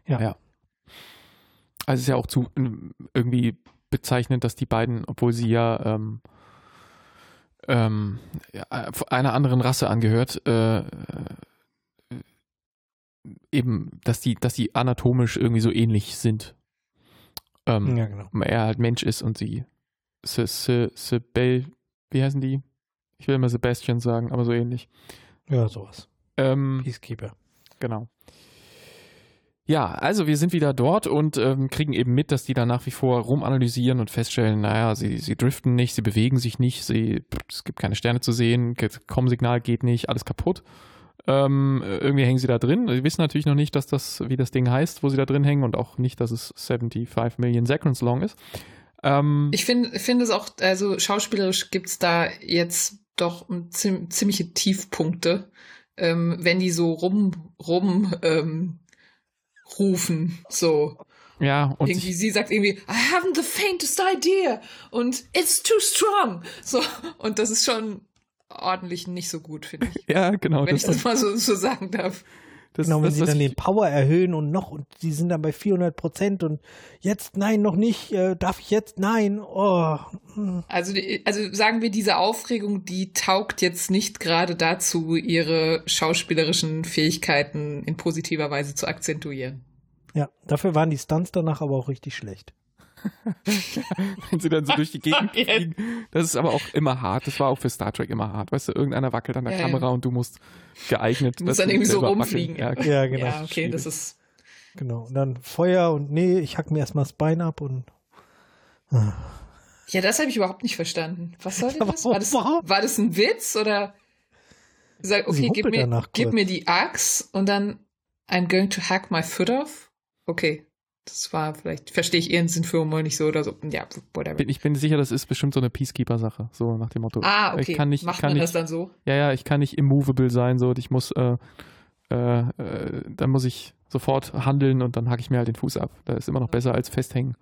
Ja. ja. Also es ist ja auch zu irgendwie bezeichnend, dass die beiden, obwohl sie ja, ähm, ähm, einer anderen Rasse angehört, äh, eben, dass die, dass die anatomisch irgendwie so ähnlich sind. Ähm, ja, genau. Er halt Mensch ist und sie Se, Se, Sebel, wie heißen die? Ich will immer Sebastian sagen, aber so ähnlich. Ja, sowas. Ähm, Peacekeeper. Genau. Ja, also wir sind wieder dort und ähm, kriegen eben mit, dass die da nach wie vor rumanalysieren und feststellen, naja, sie, sie driften nicht, sie bewegen sich nicht, sie, es gibt keine Sterne zu sehen, Com-Signal geht nicht, alles kaputt. Ähm, irgendwie hängen sie da drin. Sie wissen natürlich noch nicht, dass das, wie das Ding heißt, wo sie da drin hängen und auch nicht, dass es 75 Million Seconds long ist. Ähm, ich finde finde es auch, also schauspielerisch gibt es da jetzt doch ziemliche Tiefpunkte, ähm, wenn die so rum, rum ähm, rufen, so. Ja, und irgendwie sie sagt irgendwie, I haven't the faintest idea und it's too strong. So, und das ist schon ordentlich nicht so gut, finde ich. ja, genau. Wenn ich das mal so, so sagen darf. Das, genau, wenn das, sie dann den Power erhöhen und noch, und die sind dann bei 400 Prozent und jetzt, nein, noch nicht, äh, darf ich jetzt, nein, oh. Hm. Also, also sagen wir, diese Aufregung, die taugt jetzt nicht gerade dazu, ihre schauspielerischen Fähigkeiten in positiver Weise zu akzentuieren. Ja, dafür waren die Stunts danach aber auch richtig schlecht. <laughs> Wenn sie dann so durch die Gegend fliegen. Das ist aber auch immer hart. Das war auch für Star Trek immer hart. Weißt du, irgendeiner wackelt an der ja, Kamera und du musst geeignet. <laughs> Du musst dann irgendwie so rumfliegen. Ja, ja, genau. Ja, okay, das ist. Genau. Und dann Feuer und nee, ich hack mir erstmal das Bein ab und. Ah. Ja, das habe ich überhaupt nicht verstanden. Was soll denn <laughs> das? War das, war das ein Witz oder? Sag, okay, gib mir, gib mir die Axt und dann I'm going to hack my foot off. Okay. Das war vielleicht, verstehe ich ihren Sinn für Humor nicht so oder so. Ja, whatever. Ich bin sicher, das ist bestimmt so eine Peacekeeper-Sache, so nach dem Motto. Ah, okay. Ich kann nicht, Macht kann man nicht, das dann so? Ja, ja, ich kann nicht immovable sein, so, ich muss, äh, äh, äh, dann muss ich sofort handeln und dann hacke ich mir halt den Fuß ab. Da ist immer noch besser als festhängen.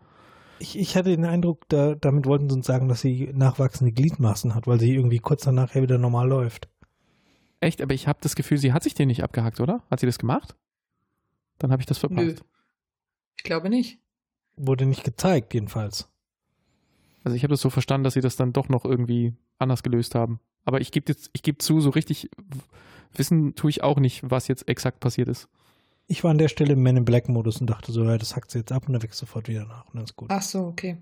Ich, ich hatte den Eindruck, da, damit wollten sie uns sagen, dass sie nachwachsende Gliedmaßen hat, weil sie irgendwie kurz danach wieder normal läuft. Echt? Aber ich habe das Gefühl, sie hat sich den nicht abgehackt, oder? Hat sie das gemacht? Dann habe ich das verpasst. Nö. Ich glaube nicht. Wurde nicht gezeigt, jedenfalls. Also ich habe das so verstanden, dass sie das dann doch noch irgendwie anders gelöst haben. Aber ich gebe jetzt, ich gebe zu, so richtig wissen tue ich auch nicht, was jetzt exakt passiert ist. Ich war an der Stelle im Men in Black Modus und dachte so, ja, das hackt sie jetzt ab und dann wächst sofort wieder nach und dann ist gut. Ach so, okay.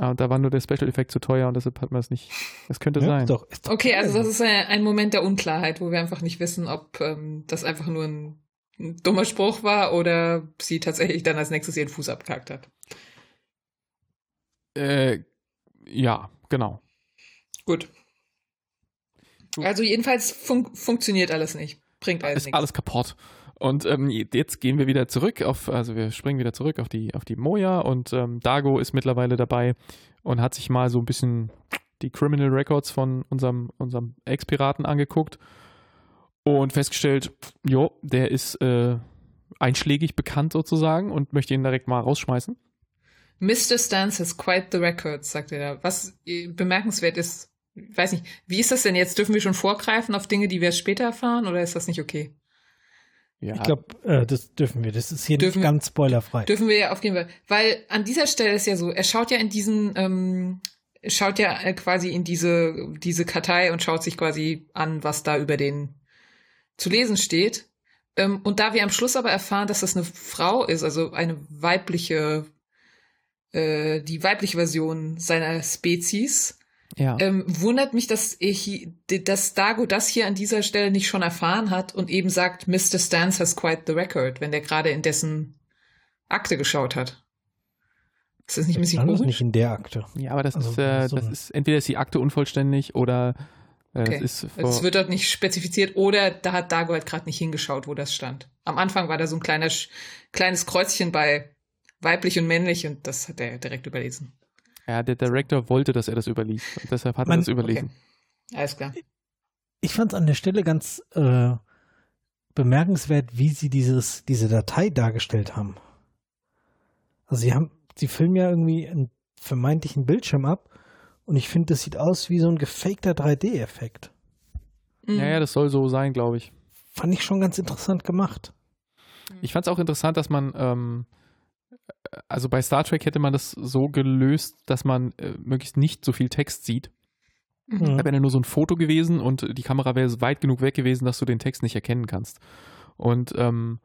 Ah, da war nur der Special Effekt zu teuer und deshalb hat man es nicht. Das könnte ja, sein. Ist doch, ist doch okay, also das ist ein, ein, Moment der Unklarheit, wo wir einfach nicht wissen, ob ähm, das einfach nur ein ein dummer Spruch war oder sie tatsächlich dann als nächstes ihren Fuß abgehackt hat. Äh, ja, genau. Gut. Also jedenfalls fun funktioniert alles nicht. Bringt alles ist nichts. alles kaputt. Und ähm, jetzt gehen wir wieder zurück auf, also wir springen wieder zurück auf die, auf die Moja und ähm, Dago ist mittlerweile dabei und hat sich mal so ein bisschen die Criminal Records von unserem, unserem Ex-Piraten angeguckt und festgestellt, jo, der ist äh, einschlägig bekannt sozusagen und möchte ihn direkt mal rausschmeißen. Mr. Stance has quite the records, sagt er da. Was äh, bemerkenswert ist, weiß nicht, wie ist das denn jetzt? Dürfen wir schon vorgreifen auf Dinge, die wir später erfahren oder ist das nicht okay? Ja. Ich glaube, äh, das dürfen wir. Das ist hier dürfen, nicht ganz spoilerfrei. Dürfen wir ja auf jeden Fall. Weil an dieser Stelle ist ja so, er schaut ja in diesen, ähm, schaut ja äh, quasi in diese, diese Kartei und schaut sich quasi an, was da über den zu lesen steht. Ähm, und da wir am Schluss aber erfahren, dass das eine Frau ist, also eine weibliche, äh, die weibliche Version seiner Spezies, ja. ähm, wundert mich, dass, ich, dass Dago das hier an dieser Stelle nicht schon erfahren hat und eben sagt, Mr. Stans has quite the record, wenn der gerade in dessen Akte geschaut hat. Ist das nicht ein bisschen komisch? nicht in der Akte. Ja, aber das, also, ist, äh, so das ist, entweder ist die Akte unvollständig oder Okay. Es also wird dort nicht spezifiziert oder da hat Dago halt gerade nicht hingeschaut, wo das stand. Am Anfang war da so ein kleiner, kleines Kreuzchen bei weiblich und männlich und das hat er direkt überlesen. Ja, der Director wollte, dass er das überliest und deshalb hat Man, er das überlesen. Okay. Alles klar. Ich fand es an der Stelle ganz äh, bemerkenswert, wie sie dieses, diese Datei dargestellt haben. Also sie haben, sie filmen ja irgendwie einen vermeintlichen Bildschirm ab und ich finde, das sieht aus wie so ein gefakter 3D-Effekt. Mhm. Ja, ja, das soll so sein, glaube ich. Fand ich schon ganz interessant gemacht. Ich fand es auch interessant, dass man, ähm, also bei Star Trek hätte man das so gelöst, dass man äh, möglichst nicht so viel Text sieht. Mhm. Da wäre nur so ein Foto gewesen und die Kamera wäre weit genug weg gewesen, dass du den Text nicht erkennen kannst. Und ähm,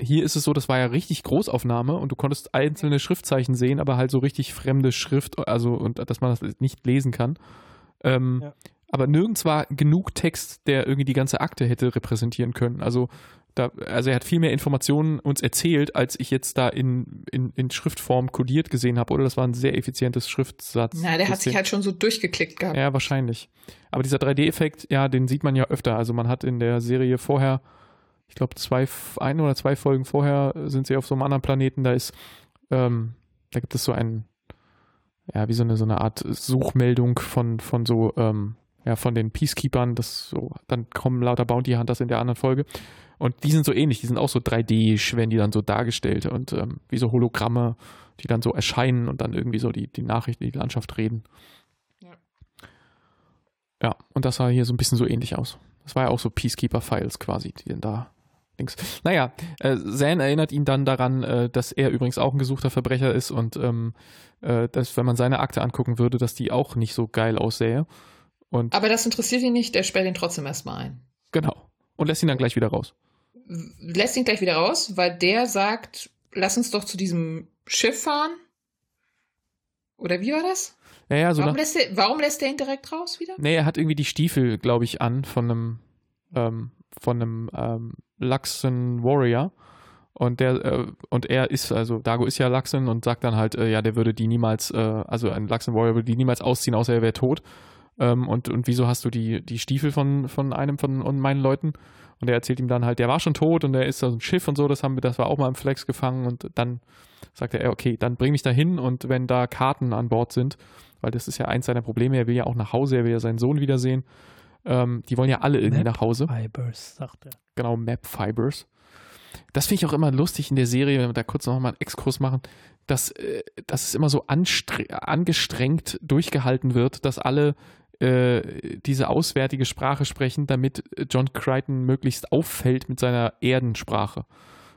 hier ist es so, das war ja richtig Großaufnahme und du konntest einzelne Schriftzeichen sehen, aber halt so richtig fremde Schrift, also und dass man das nicht lesen kann. Ähm, ja. Aber nirgends war genug Text, der irgendwie die ganze Akte hätte repräsentieren können. Also Da, also er hat viel mehr Informationen uns erzählt, als ich jetzt da in, in, in Schriftform kodiert gesehen habe, oder? Das war ein sehr effizientes Schriftsatz. Na, der hat sich halt schon so durchgeklickt gehabt. Ja, wahrscheinlich. Aber dieser 3D-Effekt, ja, den sieht man ja öfter. Also man hat in der Serie vorher, ich glaube, zwei, ein oder zwei Folgen vorher sind sie auf so einem anderen Planeten, da ist, ähm, da gibt es so einen, ja, wie so eine, so eine Art Suchmeldung von, von so, ähm, ja, von den Peacekeepers, das so, dann kommen lauter Bounty Hunters in der anderen Folge. Und die sind so ähnlich, die sind auch so 3D, werden die dann so dargestellt und ähm, wie so Hologramme, die dann so erscheinen und dann irgendwie so die, die Nachrichten, die Landschaft reden. Ja. ja, und das sah hier so ein bisschen so ähnlich aus. Das war ja auch so Peacekeeper-Files quasi, die dann da links. Naja, äh, Zan erinnert ihn dann daran, äh, dass er übrigens auch ein gesuchter Verbrecher ist und ähm, äh, dass, wenn man seine Akte angucken würde, dass die auch nicht so geil aussähe. Und Aber das interessiert ihn nicht, der sperrt ihn trotzdem erstmal ein. Genau. Und lässt ihn dann gleich wieder raus lässt ihn gleich wieder raus, weil der sagt, lass uns doch zu diesem Schiff fahren. Oder wie war das? Ja, ja, so warum, lässt er, warum lässt er ihn direkt raus wieder? Nee, er hat irgendwie die Stiefel, glaube ich, an von einem, ähm, von einem ähm, Luxon Warrior. Und der, äh, und er ist, also Dago ist ja Luxon und sagt dann halt, äh, ja, der würde die niemals, äh, also ein Luxon Warrior würde die niemals ausziehen, außer er wäre tot. Ähm, und, und wieso hast du die, die Stiefel von, von einem von meinen Leuten? Und er erzählt ihm dann halt, der war schon tot und er ist aus dem Schiff und so, das haben wir, das war auch mal im Flex gefangen und dann sagt er, okay, dann bring mich da hin und wenn da Karten an Bord sind, weil das ist ja eins seiner Probleme, er will ja auch nach Hause, er will ja seinen Sohn wiedersehen. Ähm, die wollen ja alle irgendwie Map nach Hause. Fibers, sagt er. Genau, Map Fibers. Das finde ich auch immer lustig in der Serie, wenn wir da kurz nochmal einen Exkurs machen, dass, äh, dass es immer so angestrengt durchgehalten wird, dass alle äh, diese auswärtige Sprache sprechen, damit John Crichton möglichst auffällt mit seiner Erdensprache.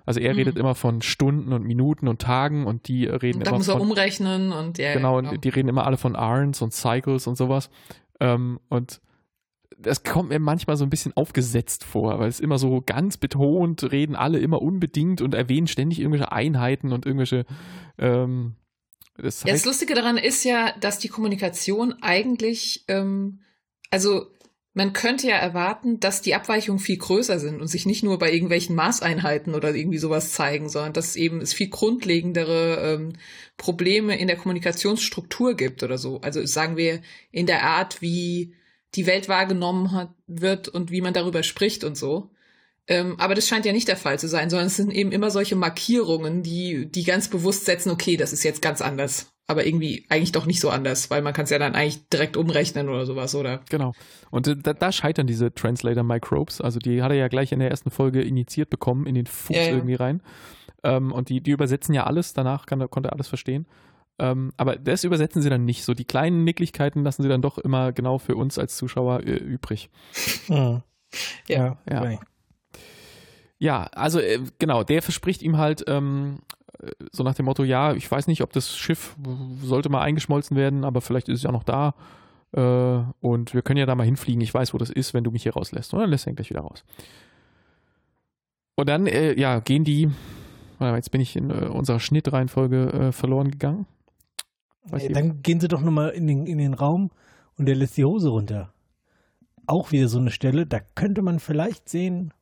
Also er mhm. redet immer von Stunden und Minuten und Tagen und die reden und da immer muss von, er umrechnen und ja, genau, genau. die reden immer alle von Arns und Cycles und sowas. Ähm, und das kommt mir manchmal so ein bisschen aufgesetzt vor, weil es immer so ganz betont reden alle immer unbedingt und erwähnen ständig irgendwelche Einheiten und irgendwelche ähm, das, heißt, ja, das Lustige daran ist ja, dass die Kommunikation eigentlich, ähm, also man könnte ja erwarten, dass die Abweichungen viel größer sind und sich nicht nur bei irgendwelchen Maßeinheiten oder irgendwie sowas zeigen, sondern dass eben es viel grundlegendere ähm, Probleme in der Kommunikationsstruktur gibt oder so. Also sagen wir in der Art, wie die Welt wahrgenommen hat, wird und wie man darüber spricht und so. Ähm, aber das scheint ja nicht der Fall zu sein, sondern es sind eben immer solche Markierungen, die, die ganz bewusst setzen, okay, das ist jetzt ganz anders. Aber irgendwie eigentlich doch nicht so anders, weil man kann es ja dann eigentlich direkt umrechnen oder sowas, oder? Genau. Und äh, da, da, scheitern diese Translator Microbes. Also die hat er ja gleich in der ersten Folge initiiert bekommen, in den Fuß ja, ja. irgendwie rein. Ähm, und die, die übersetzen ja alles, danach kann, konnte er alles verstehen. Ähm, aber das übersetzen sie dann nicht. So die kleinen Nicklichkeiten lassen sie dann doch immer genau für uns als Zuschauer äh, übrig. Hm. Ja, ja. ja. Ja, also äh, genau, der verspricht ihm halt ähm, äh, so nach dem Motto, ja, ich weiß nicht, ob das Schiff sollte mal eingeschmolzen werden, aber vielleicht ist es ja noch da äh, und wir können ja da mal hinfliegen. Ich weiß, wo das ist, wenn du mich hier rauslässt. Und dann lässt er ihn gleich wieder raus. Und dann, äh, ja, gehen die, jetzt bin ich in äh, unserer Schnittreihenfolge äh, verloren gegangen. Äh, dann gehen sie doch nochmal in den, in den Raum und der lässt die Hose runter. Auch wieder so eine Stelle, da könnte man vielleicht sehen,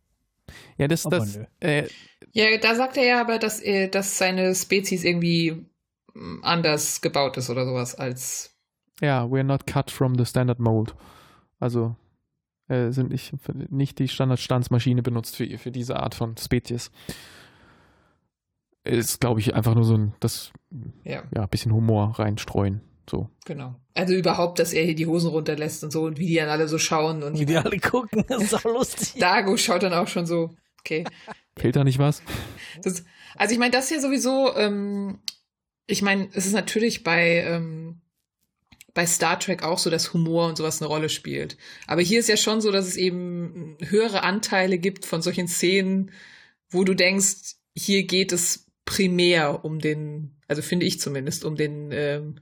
ja, das, das. Äh, ja, da sagt er ja aber, dass, er, dass seine Spezies irgendwie mm, anders gebaut ist oder sowas als. Ja, we're not cut from the standard mold. Also äh, sind nicht, nicht die Standardstandsmaschine benutzt für, für diese Art von Spezies. Ist, glaube ich, einfach nur so ein das ja. ja, bisschen Humor reinstreuen. So. Genau. Also überhaupt, dass er hier die Hosen runterlässt und so und wie die dann alle so schauen und wie die alle gucken, das ist auch lustig. <laughs> Dago schaut dann auch schon so, okay. Fehlt da nicht was? Das, also ich meine, das hier sowieso, ähm, ich meine, es ist natürlich bei, ähm, bei Star Trek auch so, dass Humor und sowas eine Rolle spielt. Aber hier ist ja schon so, dass es eben höhere Anteile gibt von solchen Szenen, wo du denkst, hier geht es primär um den, also finde ich zumindest, um den ähm,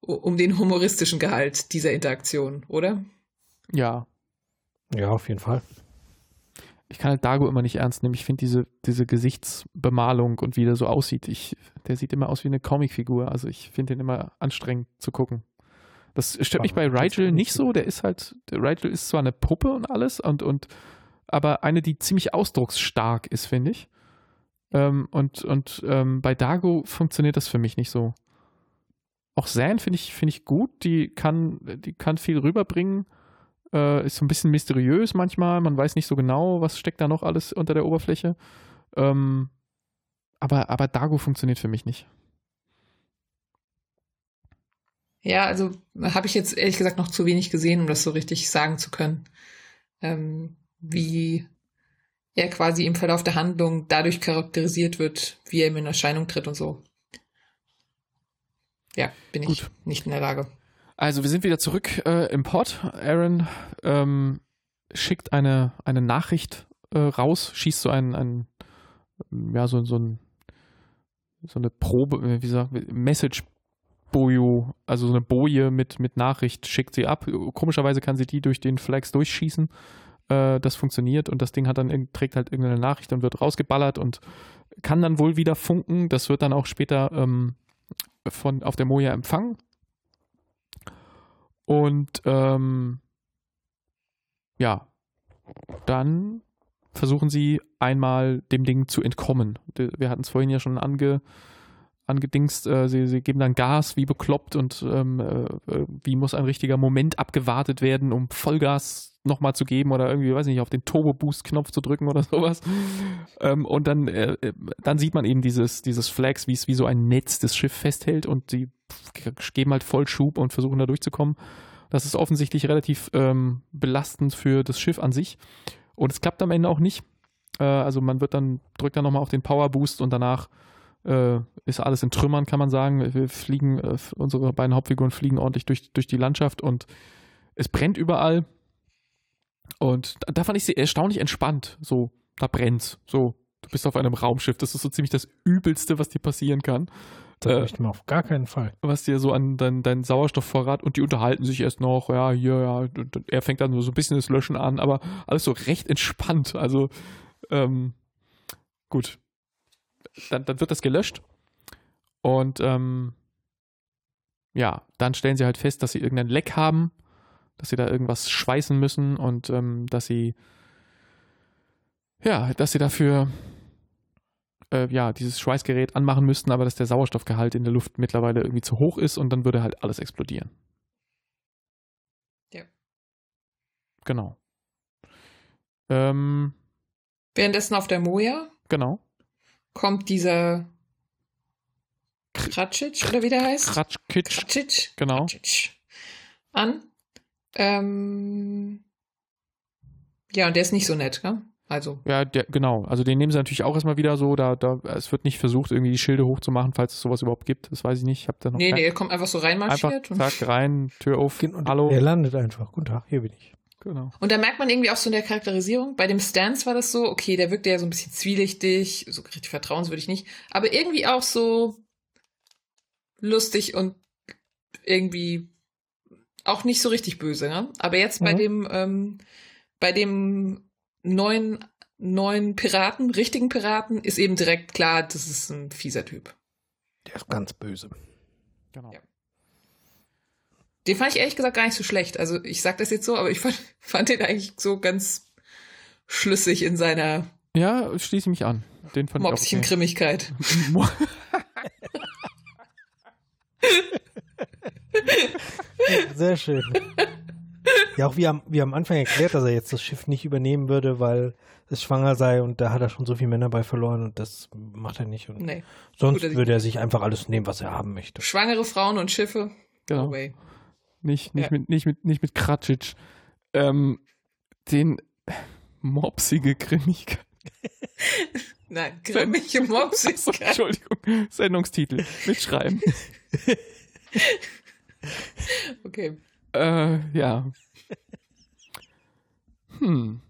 um den humoristischen Gehalt dieser Interaktion, oder? Ja. Ja, auf jeden Fall. Ich kann halt Dago immer nicht ernst nehmen. Ich finde diese, diese Gesichtsbemalung und wie der so aussieht, ich, der sieht immer aus wie eine Comicfigur. Also ich finde den immer anstrengend zu gucken. Das stört mich bei Rigel nicht so. Der ist halt, der Rigel ist zwar eine Puppe und alles und, und aber eine, die ziemlich ausdrucksstark ist, finde ich. Ähm, und und ähm, bei Dago funktioniert das für mich nicht so. Auch Zan finde ich, find ich gut, die kann, die kann viel rüberbringen. Äh, ist so ein bisschen mysteriös manchmal, man weiß nicht so genau, was steckt da noch alles unter der Oberfläche. Ähm, aber, aber Dago funktioniert für mich nicht. Ja, also habe ich jetzt ehrlich gesagt noch zu wenig gesehen, um das so richtig sagen zu können. Ähm, wie er quasi im Verlauf der Handlung dadurch charakterisiert wird, wie er in Erscheinung tritt und so. Ja, bin Gut. ich nicht in der Lage. Also wir sind wieder zurück äh, im Pod. Aaron ähm, schickt eine, eine Nachricht äh, raus, schießt so ein, ein ja, so, so, ein, so eine Probe, wie sagt Message Bojo, also so eine Boje mit, mit Nachricht schickt sie ab. Komischerweise kann sie die durch den Flags durchschießen äh, das funktioniert und das Ding hat dann trägt halt irgendeine Nachricht und wird rausgeballert und kann dann wohl wieder funken. Das wird dann auch später ähm, von auf der Moja empfangen. Und ähm, ja, dann versuchen sie einmal dem Ding zu entkommen. Wir hatten es vorhin ja schon ange, angedingst, äh, sie, sie geben dann Gas wie bekloppt und ähm, äh, wie muss ein richtiger Moment abgewartet werden, um Vollgas nochmal zu geben oder irgendwie, weiß nicht, auf den Turbo-Boost-Knopf zu drücken oder <laughs> sowas. Ähm, und dann, äh, dann sieht man eben dieses, dieses Flags, wie es wie so ein Netz das Schiff festhält und sie geben halt Vollschub und versuchen da durchzukommen. Das ist offensichtlich relativ ähm, belastend für das Schiff an sich. Und es klappt am Ende auch nicht. Äh, also man wird dann, drückt dann nochmal auf den Power Boost und danach äh, ist alles in Trümmern, kann man sagen. Wir fliegen, äh, unsere beiden Hauptfiguren fliegen ordentlich durch, durch die Landschaft und es brennt überall. Und da fand ich sie erstaunlich entspannt. So, da brennt's. So, du bist auf einem Raumschiff. Das ist so ziemlich das Übelste, was dir passieren kann. Das äh, möchte man auf gar keinen Fall. Was dir so an deinen dein Sauerstoffvorrat und die unterhalten sich erst noch, ja, hier, ja, er fängt dann so ein bisschen das Löschen an, aber alles so recht entspannt. Also, ähm, gut. Dann, dann wird das gelöscht. Und ähm, ja, dann stellen sie halt fest, dass sie irgendein Leck haben dass sie da irgendwas schweißen müssen und ähm, dass sie ja, dass sie dafür äh, ja, dieses Schweißgerät anmachen müssten, aber dass der Sauerstoffgehalt in der Luft mittlerweile irgendwie zu hoch ist und dann würde halt alles explodieren. Ja. Genau. Ähm, Währenddessen auf der Moja genau. kommt dieser Kratschitsch oder wie der heißt? Kratschkitsch. Kratschitsch. Genau. Kratschitsch an ähm, ja, und der ist nicht so nett, gell? Also. Ja, der, genau. Also den nehmen sie natürlich auch erstmal wieder so, da, da, es wird nicht versucht, irgendwie die Schilde hochzumachen, falls es sowas überhaupt gibt. Das weiß ich nicht. Ich hab da noch nee, nee, er kommt einfach so reinmarschiert. Einfach, zack, rein, Tür auf, und hallo. Er landet einfach. Guten Tag, hier bin ich. Genau. Und da merkt man irgendwie auch so in der Charakterisierung, bei dem Stance war das so, okay, der wirkte ja so ein bisschen zwielichtig, so richtig vertrauenswürdig nicht, aber irgendwie auch so lustig und irgendwie auch nicht so richtig böse, ne? Aber jetzt mhm. bei dem, ähm, bei dem neuen, neuen Piraten, richtigen Piraten, ist eben direkt klar, das ist ein fieser Typ. Der ist ganz böse. Genau. Ja. Den fand ich ehrlich gesagt gar nicht so schlecht. Also ich sag das jetzt so, aber ich fand, <laughs> fand den eigentlich so ganz schlüssig in seiner Ja, schließe mich an. Den fand Mopschen ich auch okay. Grimmigkeit. <laughs> <laughs> <laughs> Sehr schön. Ja, auch wie am, wie am Anfang erklärt, dass er jetzt das Schiff nicht übernehmen würde, weil es schwanger sei und da hat er schon so viele Männer bei verloren und das macht er nicht. Und nee. Sonst Gut, würde er sich einfach alles nehmen, was er haben möchte. Schwangere Frauen und Schiffe. Genau. No way. Nicht, nicht, ja. mit, nicht, mit, nicht mit Kratschitsch. Ähm, den mopsige Grimmigkeit. <laughs> Nein, grimmige <laughs> Mopsigkeit. Entschuldigung, Sendungstitel. Mitschreiben. <laughs> okay. Äh, ja. Hm.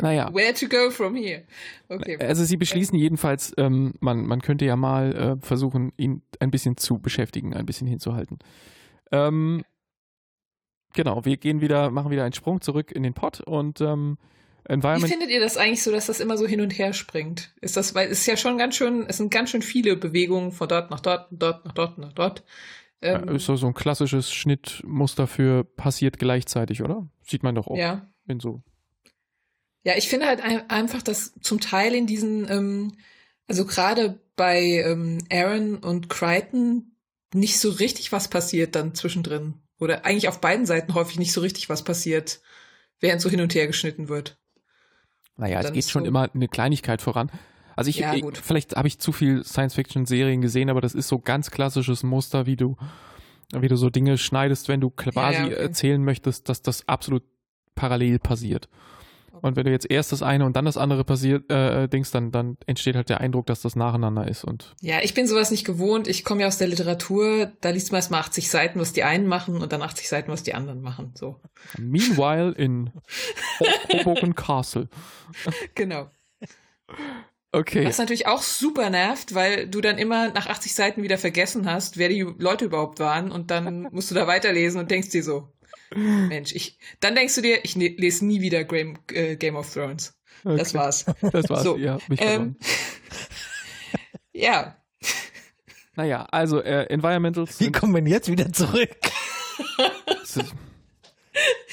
Naja. Where to go from here? Okay. Also sie beschließen jedenfalls, ähm, man, man könnte ja mal äh, versuchen, ihn ein bisschen zu beschäftigen, ein bisschen hinzuhalten. Ähm, genau, wir gehen wieder, machen wieder einen Sprung zurück in den Pod und ähm, Environment. Wie findet ihr das eigentlich so, dass das immer so hin und her springt? Ist das, weil es ist ja schon ganz schön, es sind ganz schön viele Bewegungen von dort nach dort, dort nach dort, nach dort. Ähm, ja, ist so, so ein klassisches Schnittmuster für passiert gleichzeitig, oder? Sieht man doch auch. Ja. In so. Ja, ich finde halt ein, einfach, dass zum Teil in diesen, ähm, also gerade bei ähm, Aaron und Crichton nicht so richtig was passiert dann zwischendrin. Oder eigentlich auf beiden Seiten häufig nicht so richtig was passiert, während so hin und her geschnitten wird. Naja, es geht schon so immer eine Kleinigkeit voran. Also ich, Ja, ich vielleicht habe ich zu viel Science-Fiction-Serien gesehen, aber das ist so ganz klassisches Muster, wie du, wie du so Dinge schneidest, wenn du quasi Ja, okay. erzählen möchtest, dass das absolut parallel passiert. Und wenn du jetzt erst das eine und dann das andere passiert, äh, Dings, dann, dann entsteht halt der Eindruck, dass das nacheinander ist. Und Ja, ich bin sowas nicht gewohnt. Ich komme ja aus der Literatur. Da liest man erstmal 80 Seiten, was die einen machen und dann 80 Seiten, was die anderen machen. So. meanwhile in <laughs> Ho- Hoboken Castle. Genau. Okay. Was natürlich auch super nervt, weil du dann immer nach 80 Seiten wieder vergessen hast, wer die Leute überhaupt waren und dann <laughs> musst du da weiterlesen und denkst dir so, Mensch, ich, dann denkst du dir, ich ne, lese nie wieder Game, äh, Game of Thrones. Das okay. war's. <laughs> Das war's. So, ja, mich Ähm, <laughs> ja, Naja, also äh, Environmentals Wie kommen wir denn jetzt wieder zurück?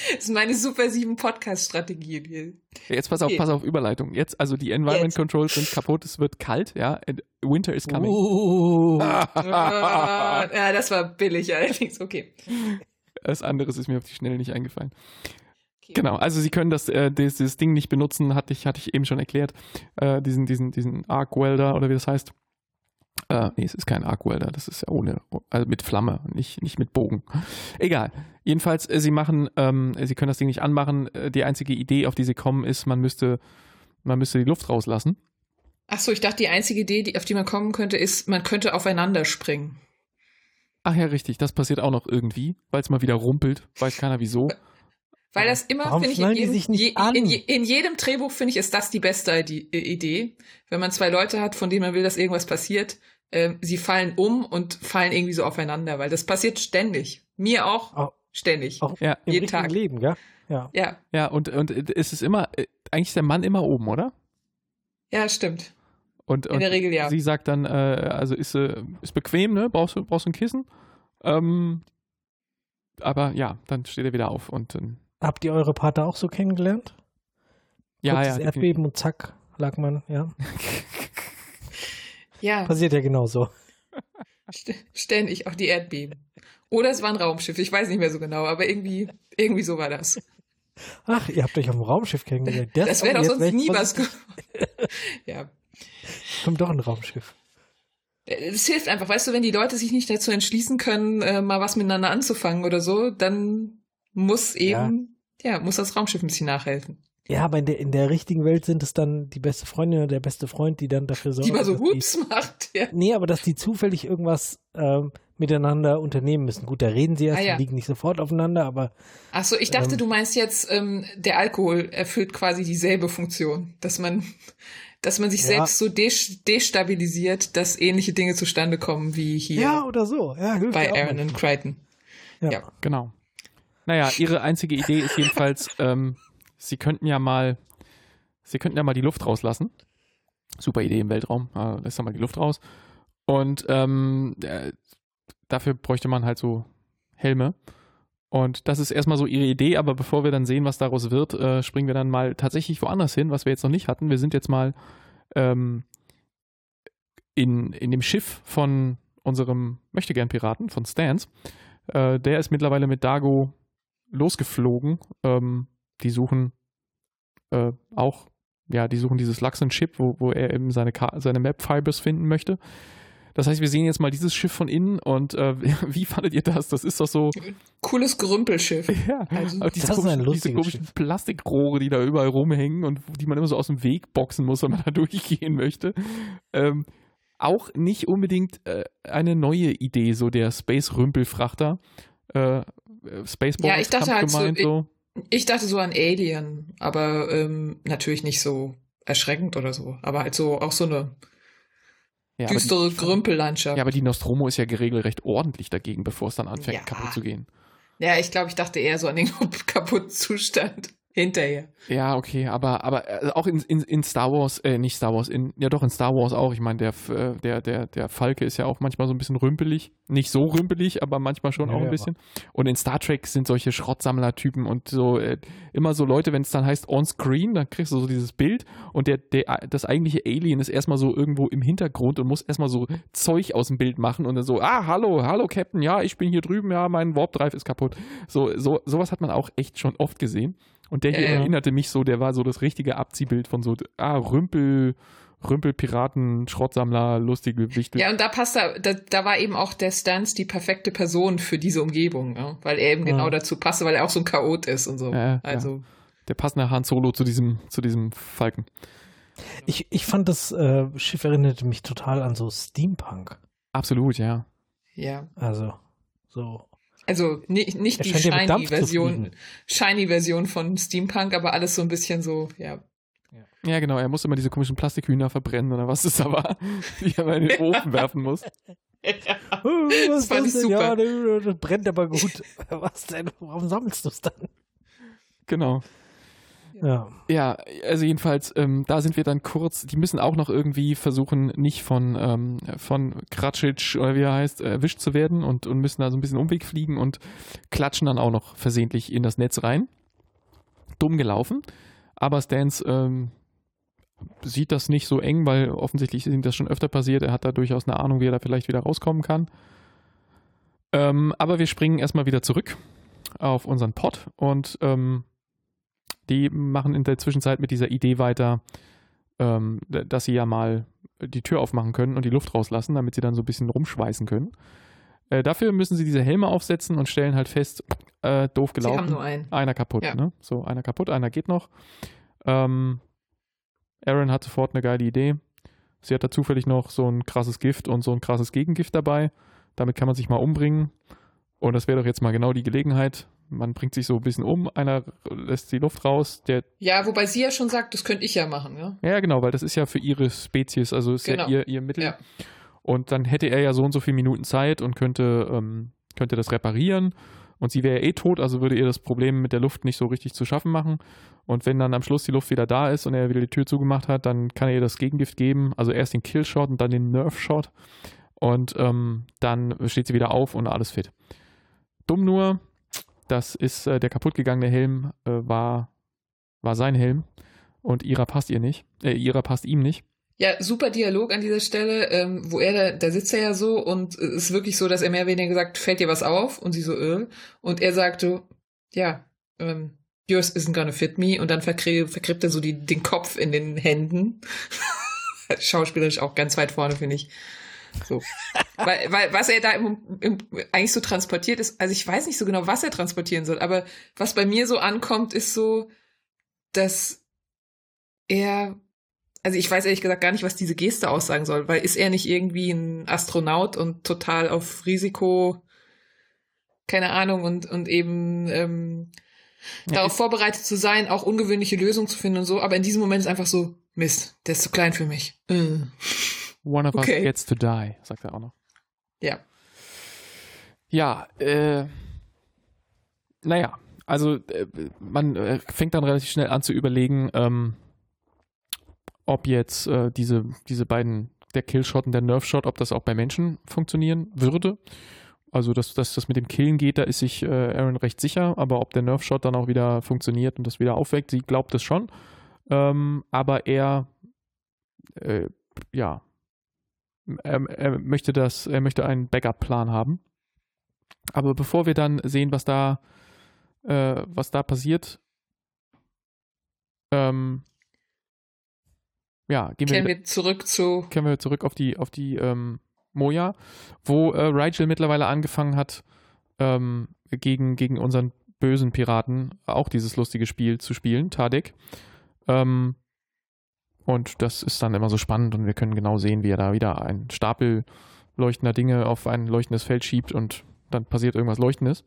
Das ist- das meine Super 7 Podcast-Strategie. Jetzt pass auf, pass auf, Überleitung. Jetzt, also die Environment Jetzt. Controls sind kaputt, es wird kalt, ja. Winter is coming. <laughs> Uh, ja, das war billig allerdings. Okay. Was anderes ist mir auf die Schnelle nicht eingefallen. okay. Genau, also sie können das, äh, dieses, dieses Ding nicht benutzen, hatte ich, hatte ich eben schon erklärt. Äh, diesen, diesen, diesen Arc Welder oder wie das heißt. Äh, nee, es ist kein Arc Welder, das ist ja ohne, also mit Flamme, nicht, nicht mit Bogen. Egal. Jedenfalls, äh, sie machen, ähm, sie können das Ding nicht anmachen. Äh, Die einzige Idee, auf die sie kommen, ist, man müsste, man müsste die Luft rauslassen. Ach so, ich dachte, die einzige Idee, die, auf die man kommen könnte, ist, man könnte aufeinander springen. Ach ja, richtig, das passiert auch noch irgendwie, weil es mal wieder rumpelt, weiß keiner wieso. Weil das immer, Warum finde ich, in jedem, sich nicht je, an? In, je, in jedem Drehbuch, finde ich, ist das die beste äh, Idee. Wenn man zwei Leute hat, von denen man will, dass irgendwas passiert, ähm, sie fallen um und fallen irgendwie so aufeinander, weil das passiert ständig. Mir auch, Auch- ständig. auch Ja, im jeden richtigen Tag. Leben, gell? Ja. Ja, ja, und, und es ist immer, äh, eigentlich ist der Mann immer oben, oder? ja, stimmt. Und, In und der Regel ja. sie sagt dann, äh, also ist, äh, ist bequem, ne? Brauchst du brauchst du ein Kissen? Ähm, aber ja, dann steht er wieder auf und ähm, Habt ihr eure Partner auch so kennengelernt? ja, Kurzes ja. Erdbeben und zack, lag man, ja. <laughs> Ja, Passiert ja genauso. st ständig, auch die Erdbeben. Oder es war ein Raumschiff, ich weiß nicht mehr so genau, aber irgendwie, irgendwie so war das. Ach, ihr habt euch auf dem Raumschiff kennengelernt. Das wäre doch sonst nie was <laughs> ja. <laughs> Kommt doch ein Raumschiff. Es hilft einfach, weißt du, wenn die Leute sich nicht dazu entschließen können, äh, mal was miteinander anzufangen oder so, dann muss eben, ja, muss das Raumschiff ein bisschen nachhelfen. Ja, aber in der, in der richtigen Welt sind es dann die beste Freundin oder der beste Freund, die dann dafür sorgen, die mal so Whoops macht, ja. Nee, aber dass die zufällig irgendwas ähm, miteinander unternehmen müssen. Gut, da reden sie erst, Ah, ja. die liegen nicht sofort aufeinander, aber Ach so, ich dachte, Ähm. du meinst jetzt, ähm, der Alkohol erfüllt quasi dieselbe Funktion, dass man, dass man sich Ja. selbst so des destabilisiert, dass ähnliche Dinge zustande kommen wie hier ja, oder so. Ja, bei ja Aaron und. Crichton. Ja. ja. Genau. Naja, ihre einzige Idee ist jedenfalls, <laughs> ähm, sie könnten ja mal, sie könnten ja mal die Luft rauslassen. Super Idee im Weltraum, äh, lässt doch mal die Luft raus. Und ähm, äh, dafür bräuchte man halt so Helme. Und das ist erstmal so ihre Idee, aber bevor wir dann sehen, was daraus wird, äh, springen wir dann mal tatsächlich woanders hin, was wir jetzt noch nicht hatten. Wir sind jetzt mal ähm, in, in dem Schiff von unserem Möchtegern-Piraten, von Stans. Äh, der ist mittlerweile mit Dago losgeflogen. Ähm, die suchen äh, auch, ja, die suchen dieses Luxon-Chip, wo, wo er eben seine, Ka seine Map-Fibers finden möchte. Das heißt, wir sehen jetzt mal dieses Schiff von innen und äh, <laughs> wie fandet ihr das? Das ist doch so, Cooles Gerümpelschiff. <laughs> ja, Also, auch diese das ist ein komischen, diese komischen Schiff. Plastikrohre, die da überall rumhängen und die man immer so aus dem Weg boxen muss, wenn man <laughs> da durchgehen möchte. Ähm, auch nicht unbedingt äh, eine neue Idee, so der Space-Rümpelfrachter. Äh, Spaceball Ja, ich dachte halt so, gemeint, so. Ich dachte so an Alien, aber ähm, natürlich nicht so erschreckend oder so. Aber halt so auch so eine Ja, düstere Grümpellandschaft. ja, aber die Nostromo ist ja geregelt recht ordentlich dagegen, bevor es dann anfängt Ja. kaputt zu gehen. Ja, ich glaube, ich dachte eher so an den <laughs> kaputten Zustand. Hinterher. Ja, okay, aber, aber äh, auch in, in, in Star Wars, äh, nicht Star Wars, in, ja doch in Star Wars auch. Ich meine, der, äh, der, der, der Falke ist ja auch manchmal so ein bisschen rümpelig. Nicht so rümpelig, aber manchmal schon Ja, auch ein ja, bisschen. Und in Star Trek sind solche Schrottsammler-Typen und so äh, immer so Leute, wenn es dann heißt on-screen, dann kriegst du so dieses Bild und der, der, das eigentliche Alien ist erstmal so irgendwo im Hintergrund und muss erstmal so Zeug aus dem Bild machen und dann so, ah, hallo, hallo Captain, ja, ich bin hier drüben, ja, mein Warp Drive ist kaputt. So, so, sowas hat man auch echt schon oft gesehen. Und der hier ja. erinnerte mich so, der war so das richtige Abziehbild von so, ah, Rümpel, Rümpelpiraten, Schrottsammler, lustige Wichtel. Ja, und da passt da, da, da war eben auch der Stans die perfekte Person für diese Umgebung, ja? weil er eben Ja. genau dazu passte, weil er auch so ein Chaot ist und so. Ja. also, Der passende Han Solo zu diesem, zu diesem Falken. Ich, ich fand das äh, Schiff erinnerte mich total an so Steampunk. Absolut, ja. ja. Also, so. Also nicht, nicht die ja Shiny-Version. Shiny-Version von Steampunk, aber alles so ein bisschen so, ja. Ja, genau, er muss immer diese komischen Plastikhühner verbrennen oder was es da war, <laughs> die er mal in den Ofen werfen muss. <laughs> Oh, was ist fand das ich denn? super. Ja, das das brennt aber gut. <laughs> Was denn? Warum sammelst du es dann? Genau. Ja. Ja, also jedenfalls, ähm, da sind wir dann kurz, die müssen auch noch irgendwie versuchen, nicht von, ähm, von Kratschitsch oder wie er heißt, erwischt zu werden und, und müssen da so ein bisschen Umweg fliegen und klatschen dann auch noch versehentlich in das Netz rein. Dumm gelaufen. Aber Stans ähm, sieht das nicht so eng, weil offensichtlich ist ihm das schon öfter passiert. Er hat da durchaus eine Ahnung, wie er da vielleicht wieder rauskommen kann. Ähm, aber wir springen erstmal wieder zurück auf unseren Pod und ähm, die machen in der Zwischenzeit mit dieser Idee weiter, ähm, dass sie ja mal die Tür aufmachen können und die Luft rauslassen, damit sie dann so ein bisschen rumschweißen können. Äh, dafür müssen sie diese Helme aufsetzen und stellen halt fest, äh, doof Sie haben gelaufen. nur einen. Einer kaputt, Ja. ne? So, einer kaputt, einer geht noch. Ähm, Aaron hat sofort eine geile Idee. Sie hat da zufällig noch so ein krasses Gift und so ein krasses Gegengift dabei. Damit kann man sich mal umbringen. Und das wäre doch jetzt mal genau die Gelegenheit. Man bringt sich so ein bisschen um, einer lässt die Luft raus, der Ja, wobei sie ja schon sagt, das könnte ich ja machen, ja. ja, genau, weil das ist ja für ihre Spezies, also ist Genau. ja ihr, ihr Mittel. Ja. Und dann hätte er ja so und so viele Minuten Zeit und könnte, ähm, könnte das reparieren. Und sie wäre ja eh tot, also würde ihr das Problem mit der Luft nicht so richtig zu schaffen machen. Und wenn dann am Schluss die Luft wieder da ist und er wieder die Tür zugemacht hat, dann kann er ihr das Gegengift geben. Also erst den Killshot und dann den Nerf-Shot. Und ähm, dann steht sie wieder auf und alles fit. Dumm nur, das ist äh, der kaputtgegangene Helm, äh, war, war sein Helm. Und ihrer passt ihr nicht. Äh, ihrer passt ihm nicht. Ja, super Dialog an dieser Stelle, ähm, wo er da, da sitzt er ja so und es ist wirklich so, dass er mehr oder weniger gesagt, fällt dir was auf? Und sie so, äh. Und er sagt so, ja, ähm, yours isn't gonna fit me. Und dann vergräbt er so die, den Kopf in den Händen. <laughs> Schauspielerisch auch ganz weit vorne, finde ich. So. Weil, weil, was er da im, im, eigentlich so transportiert ist, also ich weiß nicht so genau, was er transportieren soll, aber was bei mir so ankommt, ist so, dass er also ich weiß ehrlich gesagt gar nicht, was diese Geste aussagen soll, weil ist er nicht irgendwie ein Astronaut und total auf Risiko, keine Ahnung, und, und eben ähm, Ja, darauf vorbereitet zu sein, auch ungewöhnliche Lösungen zu finden und so, aber in diesem Moment ist einfach so, Mist, der ist zu klein für mich. Äh. One of Okay. us gets to die, sagt er auch noch. Ja. Ja, äh, naja, also äh, man äh, fängt dann relativ schnell an zu überlegen, ähm, ob jetzt äh, diese, diese beiden, der Killshot und der Nerfshot, ob das auch bei Menschen funktionieren würde. Also, dass, dass das mit dem Killen geht, da ist sich äh, Aaron recht sicher, aber ob der Nerfshot dann auch wieder funktioniert und das wieder aufweckt, sie glaubt es schon. Ähm, aber er, äh, ja, er, er möchte das, er möchte einen Backup-Plan haben. Aber bevor wir dann sehen, was da, äh, was da passiert, ähm, ja, gehen wir, wir zurück zu, kehren wir zurück auf die, auf die ähm, Moja, wo äh, Rigel mittlerweile angefangen hat, ähm, gegen, gegen unseren bösen Piraten auch dieses lustige Spiel zu spielen, Tadek. Ähm, und das ist dann immer so spannend und wir können genau sehen, wie er da wieder einen Stapel leuchtender Dinge auf ein leuchtendes Feld schiebt und dann passiert irgendwas Leuchtendes.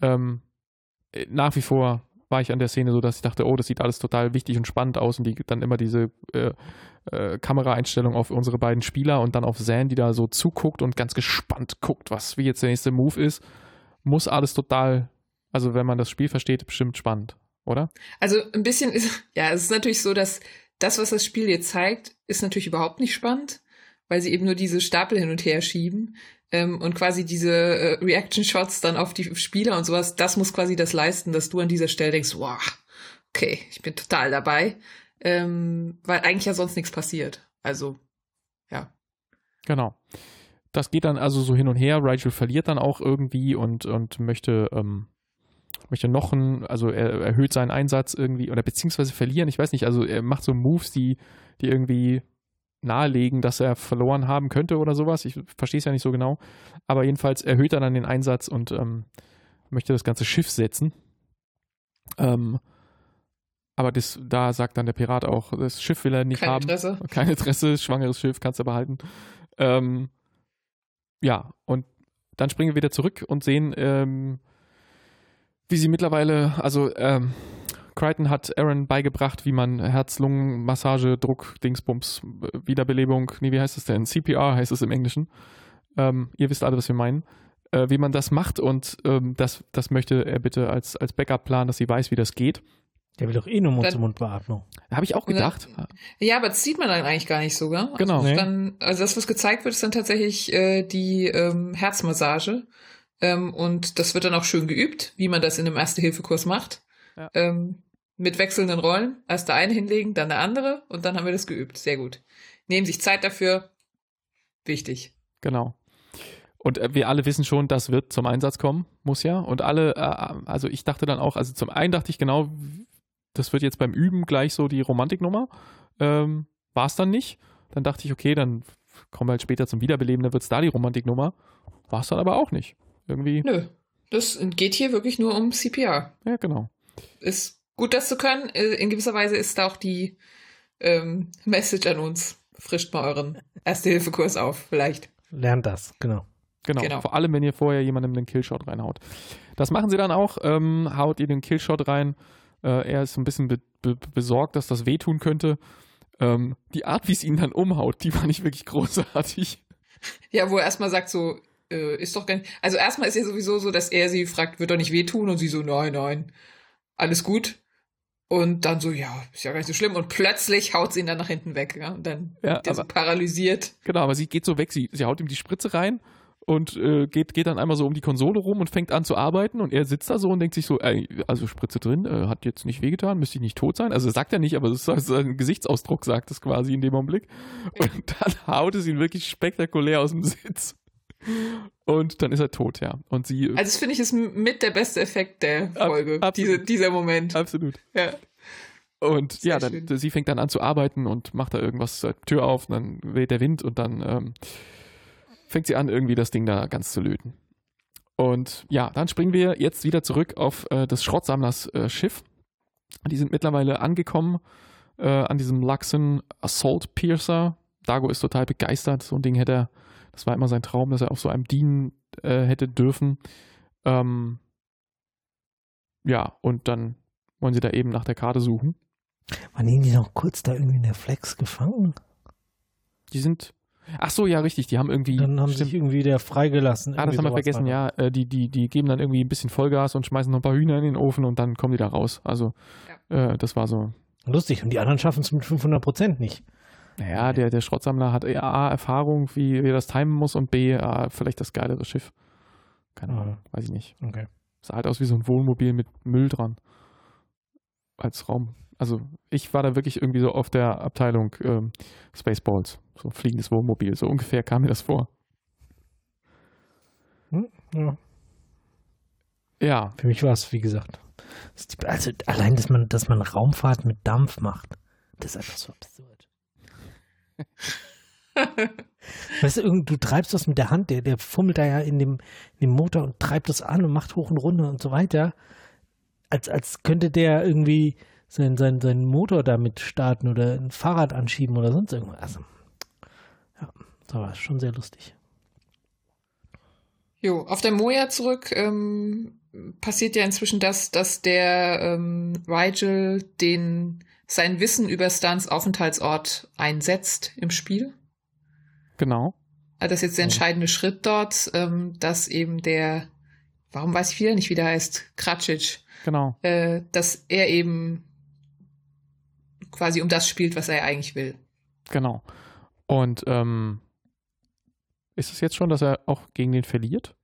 Ähm, äh, nach wie vor war ich an der Szene so, dass ich dachte, oh, das sieht alles total wichtig und spannend aus und die dann immer diese äh, äh, Kameraeinstellung auf unsere beiden Spieler und dann auf Zan, die da so zuguckt und ganz gespannt guckt, was wie jetzt der nächste Move ist, muss alles total, also wenn man das Spiel versteht, bestimmt spannend. oder? Also ein bisschen ist, ja, es ist natürlich so, dass das, was das Spiel jetzt zeigt, ist natürlich überhaupt nicht spannend, weil sie eben nur diese Stapel hin und her schieben. Ähm, und quasi diese äh, Reaction-Shots dann auf die Spieler und sowas, das muss quasi das leisten, dass du an dieser Stelle denkst, wow, okay, ich bin total dabei. Ähm, weil eigentlich ja sonst nichts passiert. Also, ja. Genau. Das geht dann also so hin und her. Rigel verliert dann auch irgendwie und, und möchte, ähm, möchte noch ein, also er erhöht seinen Einsatz irgendwie oder beziehungsweise verlieren. Ich weiß nicht, also er macht so Moves, die, die irgendwie nahelegen, dass er verloren haben könnte oder sowas. Ich verstehe es ja nicht so genau. Aber jedenfalls erhöht er dann den Einsatz und ähm, möchte das ganze Schiff setzen. Ähm, aber das, da sagt dann der Pirat auch, das Schiff will er nicht Keine haben. Interesse. <laughs> Kein Interesse, schwangeres Schiff, kannst du behalten. Ähm, ja, und dann springen wir wieder zurück und sehen, ähm, wie sie mittlerweile, also ähm, Crichton hat Aaron beigebracht, wie man Herz-Lungen-Massage, Druck, Dingsbums, äh, Wiederbelebung, nee, wie heißt es denn? CPR heißt es im Englischen. Ähm, ihr wisst alle, was wir meinen. Äh, wie man das macht und ähm, das, das möchte er bitte als, als Backup-Plan, dass sie weiß, wie das geht. Der will doch eh nur Dann- Mund-zu-Mund-Beatmung. Habe ich auch gedacht. Ja, aber das sieht man dann eigentlich gar nicht so, gell? Genau. Also, Nee. dann, also das, was gezeigt wird, ist dann tatsächlich äh, die ähm, Herzmassage. Ähm, und das wird dann auch schön geübt, wie man das in einem Erste-Hilfe-Kurs macht. Ja. Ähm, mit wechselnden Rollen. Erst der eine hinlegen, dann der andere und dann haben wir das geübt. Sehr gut. Nehmen sich Zeit dafür. Wichtig. Genau. Und äh, wir alle wissen schon, das wird zum Einsatz kommen, muss ja. Und alle, äh, also ich dachte dann auch, also zum einen dachte ich genau, das wird jetzt beim Üben gleich so die Romantiknummer. Ähm, War es dann nicht. Dann dachte ich, okay, dann kommen wir halt später zum Wiederbeleben, dann wird es da die Romantiknummer. War es dann aber auch nicht. Irgendwie, Nö. Das geht hier wirklich nur um CPR. ja, genau. Ist gut, das zu können. Äh, In gewisser Weise ist da auch die ähm, Message an uns. Frischt mal euren Erste-Hilfe-Kurs auf, vielleicht. Lernt das, genau. Genau. Genau. Vor allem, wenn ihr vorher jemandem den Killshot reinhaut. Das machen sie dann auch. Ähm, haut ihr den Killshot rein. Äh, er ist ein bisschen be be besorgt, dass das wehtun könnte. Ähm, die Art, wie es ihn dann umhaut, die war nicht wirklich <laughs> großartig. Ja, wo er erstmal sagt so, äh, ist doch gar nicht. Also erstmal ist ja sowieso so, dass er sie fragt, wird doch nicht wehtun? Und sie so, nein, nein, alles gut. Und dann so, ja, ist ja gar nicht so schlimm. Und plötzlich haut sie ihn dann nach hinten weg. Ja? Und dann Ja, wird er so paralysiert. Genau, aber sie geht so weg. Sie, sie haut ihm die Spritze rein und äh, geht, geht dann einmal so um die Konsole rum und fängt an zu arbeiten. Und er sitzt da so und denkt sich so, ey, also Spritze drin, äh, hat jetzt nicht wehgetan, müsste ich nicht tot sein. Also sagt er nicht, aber das ist sein Gesichtsausdruck, sagt es quasi in dem Augenblick. Und dann <laughs> haut es ihn wirklich spektakulär aus dem Sitz. Und dann ist er tot, ja. Und sie. Also das finde ich ist mit der beste Effekt der Ab- Folge. absolut. Diese, dieser Moment. absolut. Ja. Und Sehr ja, dann, schön. sie fängt dann an zu arbeiten und macht da irgendwas, äh, Tür auf, dann weht der Wind und dann ähm, fängt sie an, irgendwie das Ding da ganz zu löten. Und ja, dann springen wir jetzt wieder zurück auf äh, des Schrottsammlers äh, Schiff. Die sind mittlerweile angekommen äh, an diesem Luxon Assault Piercer. Dago ist total begeistert. So ein Ding hätte er, das war immer sein Traum, dass er auf so einem dienen äh, hätte dürfen. Ähm, ja, und dann wollen sie da eben nach der Karte suchen. Waren die nicht noch kurz da irgendwie in der Flex gefangen? Die sind. Ach so, ja, richtig. Die haben irgendwie. Dann haben stimmt. sich irgendwie der freigelassen. Ah, das haben wir vergessen, ja. Äh, die, die, die geben dann irgendwie ein bisschen Vollgas und schmeißen noch ein paar Hühner in den Ofen und dann kommen die da raus. Also, äh, das war so. Lustig. Und die anderen schaffen es mit 500 Prozent nicht. Naja, der, der Schrottsammler hat A, Erfahrung, wie, wie er das timen muss und B, A, vielleicht das geilere Schiff. Keine Ahnung, weiß ich nicht. Okay. Sah halt aus wie so ein Wohnmobil mit Müll dran. Als Raum. Also, ich war da wirklich irgendwie so auf der Abteilung ähm, Spaceballs. So ein fliegendes Wohnmobil. So ungefähr kam mir das vor. Ja. Ja, Für mich war es, wie gesagt. Also allein, dass man, dass man Raumfahrt mit Dampf macht, das ist einfach so absurd. Weißt du, du treibst das mit der Hand, der, der fummelt da ja in dem, in dem Motor und treibt das an und macht hoch und runter und so weiter. Als, als könnte der irgendwie seinen sein, sein Motor damit starten oder ein Fahrrad anschieben oder sonst irgendwas. Also, ja, das war schon sehr lustig. Jo, auf der Moja zurück ähm, passiert ja inzwischen das, dass der ähm, Rigel den sein Wissen über Stans Aufenthaltsort einsetzt im Spiel. genau. Also das ist jetzt der Ja. entscheidende Schritt dort, ähm, dass eben der warum weiß ich wieder nicht, wie der heißt, Kratschitsch, Genau. äh, dass er eben quasi um das spielt, was er eigentlich will. Genau. Und ähm, ist es jetzt schon, dass er auch gegen den verliert?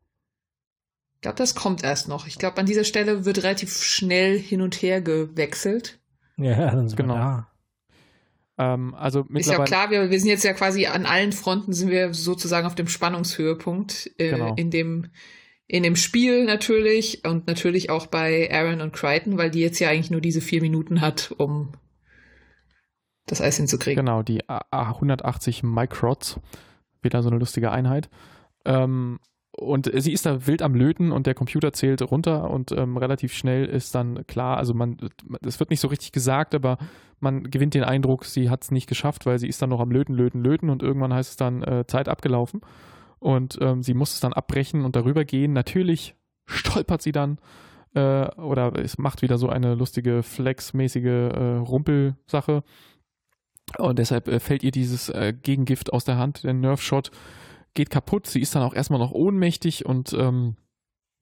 Ich glaube, das kommt erst noch. Ich glaube, an dieser Stelle wird relativ schnell hin und her gewechselt. Ja, dann sind Genau. wir da. Ähm, also Ist ja klar, wir, wir sind jetzt ja quasi an allen Fronten sind wir sozusagen auf dem Spannungshöhepunkt äh, Genau. in dem in dem Spiel natürlich und natürlich auch bei Aaron und Crichton, weil die jetzt ja eigentlich nur diese vier Minuten hat, um das Eis hinzukriegen. Genau, die A- A- 180 Microts. Wieder so eine lustige Einheit. Ähm, und sie ist da wild am Löten und der Computer zählt runter und ähm, relativ schnell ist dann klar, also man, es wird nicht so richtig gesagt, aber man gewinnt den Eindruck, sie hat es nicht geschafft, weil sie ist dann noch am Löten, Löten, Löten und irgendwann heißt es dann äh, Zeit abgelaufen. Und ähm, sie muss es dann abbrechen und darüber gehen. Natürlich stolpert sie dann äh, oder es macht wieder so eine lustige Flex-mäßige äh, Rumpelsache. Und deshalb äh, fällt ihr dieses äh, Gegengift aus der Hand, der Nerf-Shot geht kaputt. Sie ist dann auch erstmal noch ohnmächtig und ähm,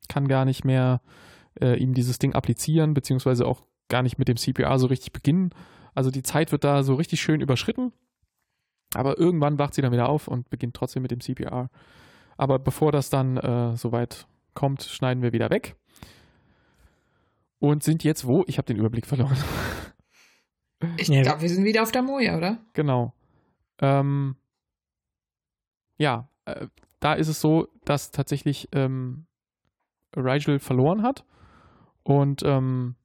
kann gar nicht mehr äh, ihm dieses Ding applizieren, beziehungsweise auch gar nicht mit dem CPR so richtig beginnen. Also die Zeit wird da so richtig schön überschritten. Aber irgendwann wacht sie dann wieder auf und beginnt trotzdem mit dem CPR. Aber bevor das dann äh, soweit kommt, schneiden wir wieder weg. Und sind jetzt wo? Ich habe den Überblick verloren. <laughs> Ich glaube, wir sind wieder auf der Moja, oder? Genau. Ähm, ja, äh, da ist es so, dass tatsächlich ähm, Rigel verloren hat und ähm,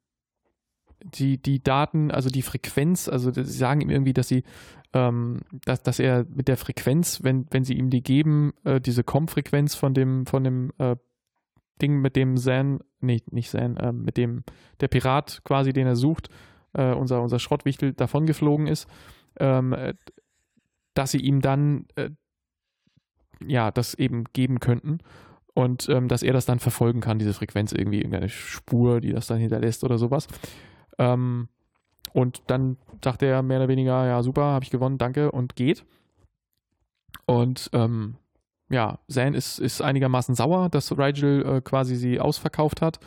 die, die Daten, also die Frequenz, also sie sagen ihm irgendwie, dass sie, ähm, dass, dass er mit der Frequenz, wenn, wenn sie ihm die geben, äh, diese Com-Frequenz von dem, von dem äh, Ding, mit dem Zan, nee, nicht Zan, äh, mit dem, der Pirat quasi, den er sucht, äh, unser, unser Schrottwichtel davongeflogen ist, ähm, äh, dass sie ihm dann ja das eben geben könnten und ähm, dass er das dann verfolgen kann, diese Frequenz irgendwie, irgendeine Spur, die das dann hinterlässt oder sowas. Ähm, und dann sagt er mehr oder weniger, ja super, habe ich gewonnen, danke und geht. Und ähm, ja, Zan ist, ist einigermaßen sauer, dass Rigel äh, quasi sie ausverkauft hat.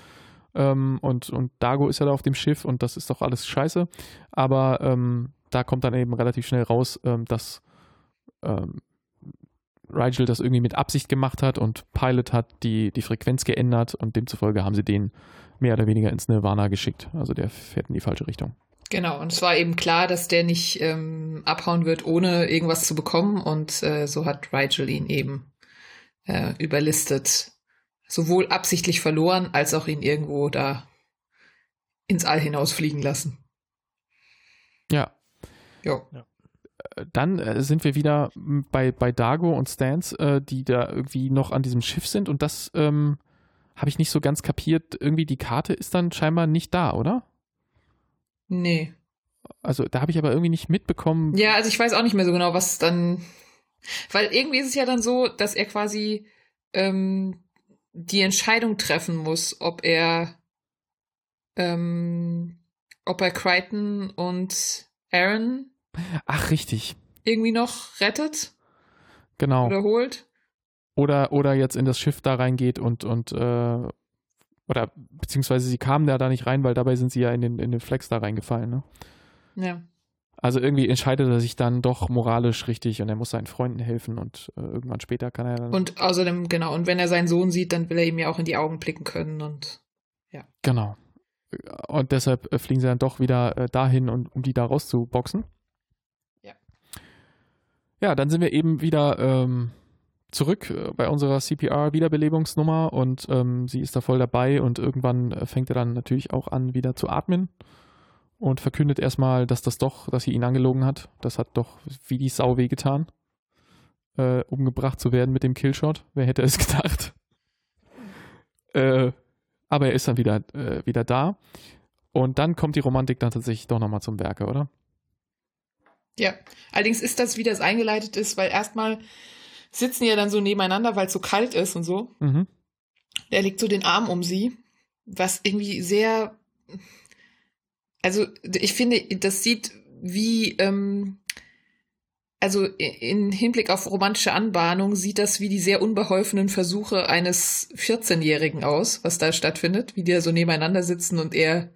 Ähm, und, und Dago ist ja da auf dem Schiff und das ist doch alles scheiße. Aber ähm, da kommt dann eben relativ schnell raus, ähm, dass ähm, Rigel das irgendwie mit Absicht gemacht hat und Pilot hat die, die Frequenz geändert und demzufolge haben sie den mehr oder weniger ins Nirvana geschickt. Also der fährt in die falsche Richtung. Genau, und es war eben klar, dass der nicht ähm, abhauen wird, ohne irgendwas zu bekommen. Und äh, so hat Rigel ihn eben äh, überlistet. Sowohl absichtlich verloren, als auch ihn irgendwo da ins All hinausfliegen lassen. Ja, Jo. Äh, dann äh, sind wir wieder m, bei, bei Dago und Stans, äh, die da irgendwie noch an diesem Schiff sind und das ähm, habe ich nicht so ganz kapiert. Irgendwie die Karte ist dann scheinbar nicht da, oder? Nee. Also da habe ich aber irgendwie nicht mitbekommen. Ja, also ich weiß auch nicht mehr so genau, was dann. Weil irgendwie ist es ja dann so, dass er quasi ähm, die Entscheidung treffen muss, ob er ähm, ob er Crichton und Aaron Ach, richtig. irgendwie noch rettet Genau. oder holt. Oder, oder jetzt in das Schiff da reingeht und, und äh, oder beziehungsweise sie kamen da, da nicht rein, weil dabei sind sie ja in den, in den Flex da reingefallen. Ne? Ja. Also irgendwie entscheidet er sich dann doch moralisch richtig und er muss seinen Freunden helfen und äh, irgendwann später kann er dann. Und außerdem, genau, und wenn er seinen Sohn sieht, dann will er ihm ja auch in die Augen blicken können und Genau. Und deshalb äh, fliegen sie dann doch wieder äh, dahin, und, um die da rauszuboxen. Ja. Dann sind wir eben wieder ähm, zurück äh, bei unserer CPR-Wiederbelebungsnummer und ähm, sie ist da voll dabei und irgendwann äh, fängt er dann natürlich auch an, wieder zu atmen und verkündet erstmal, dass das doch, dass sie ihn angelogen hat. Das hat doch wie die Sau wehgetan, äh, umgebracht zu werden mit dem Killshot. Wer hätte es <laughs> gedacht? Äh, aber er ist dann wieder, äh, wieder da. Und dann kommt die Romantik dann tatsächlich doch nochmal zum Werke, oder? Ja, allerdings ist das, wie das eingeleitet ist, weil erstmal sitzen die ja dann so nebeneinander, weil es so kalt ist und so. Mhm. Er legt so den Arm um sie, was irgendwie sehr, also ich finde, das sieht wie, ähm, also in Hinblick auf romantische Anbahnung sieht das wie die sehr unbeholfenen Versuche eines 14-Jährigen aus, was da stattfindet, wie die da so nebeneinander sitzen und er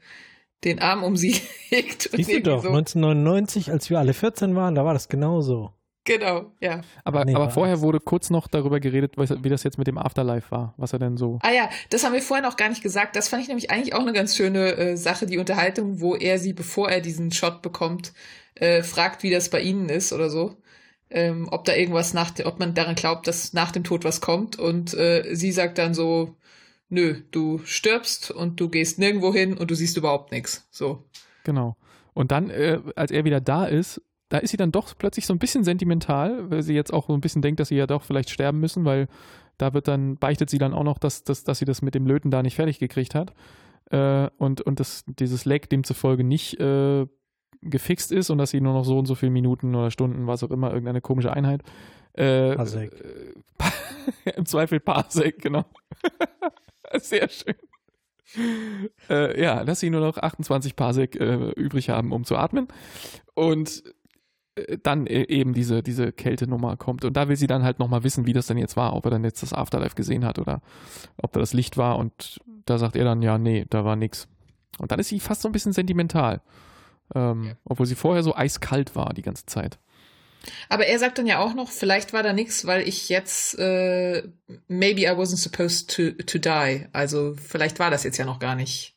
den Arm um sie <laughs> legt. Siehst du doch, so. 1999, als wir alle 14 waren, da war das genauso. Genau, ja. Aber, nee, aber vorher wurde kurz noch darüber geredet, wie das jetzt mit dem Afterlife war, was er denn so. Ah ja, das haben wir vorher noch gar nicht gesagt. Das fand ich nämlich eigentlich auch eine ganz schöne äh, Sache, die Unterhaltung, wo er sie, bevor er diesen Shot bekommt, äh, fragt, wie das bei ihnen ist oder so. Ähm, ob da irgendwas nach, ob man daran glaubt, dass nach dem Tod was kommt. Und äh, sie sagt dann so, nö, du stirbst und du gehst nirgendwo hin und du siehst überhaupt nichts. So. Genau. Und dann, äh, als er wieder da ist, da ist sie dann doch plötzlich so ein bisschen sentimental, weil sie jetzt auch so ein bisschen denkt, dass sie ja doch vielleicht sterben müssen, weil da wird dann, beichtet sie dann auch noch, dass, dass, dass sie das mit dem Löten da nicht fertig gekriegt hat. Äh, und und das, dieses Leck demzufolge nicht äh, gefixt ist und dass sie nur noch so und so viele Minuten oder Stunden, was auch immer, irgendeine komische Einheit. Äh, Parsec. <laughs> Im Zweifel Parsec, genau. <laughs> <laughs> Sehr schön. Äh, ja, dass sie nur noch 28 Parsec äh, übrig haben, um zu atmen. Und äh, dann e-, eben diese, diese Kältenummer kommt. Und da will sie dann halt nochmal wissen, wie das denn jetzt war, ob er dann jetzt das Afterlife gesehen hat oder ob da das Licht war. Und da sagt er dann, ja, nee, da war nix. Und dann ist sie fast so ein bisschen sentimental. Ähm, ja. Obwohl sie vorher so eiskalt war die ganze Zeit. Aber er sagt dann ja auch noch, vielleicht war da nichts, weil ich jetzt, äh, maybe I wasn't supposed to, to die. Also vielleicht war das jetzt ja noch gar nicht.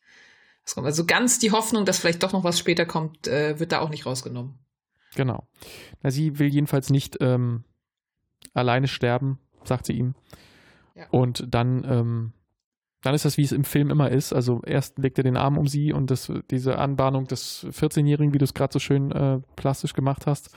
Also ganz die Hoffnung, dass vielleicht doch noch was später kommt, äh, wird da auch nicht rausgenommen. Genau. Na, sie will jedenfalls nicht ähm, alleine sterben, sagt sie ihm. Ja. Und dann, ähm, dann ist das, wie es im Film immer ist. Also erst legt er den Arm um sie und das, diese Anbahnung des 14-Jährigen, wie du es gerade so schön äh, plastisch gemacht hast.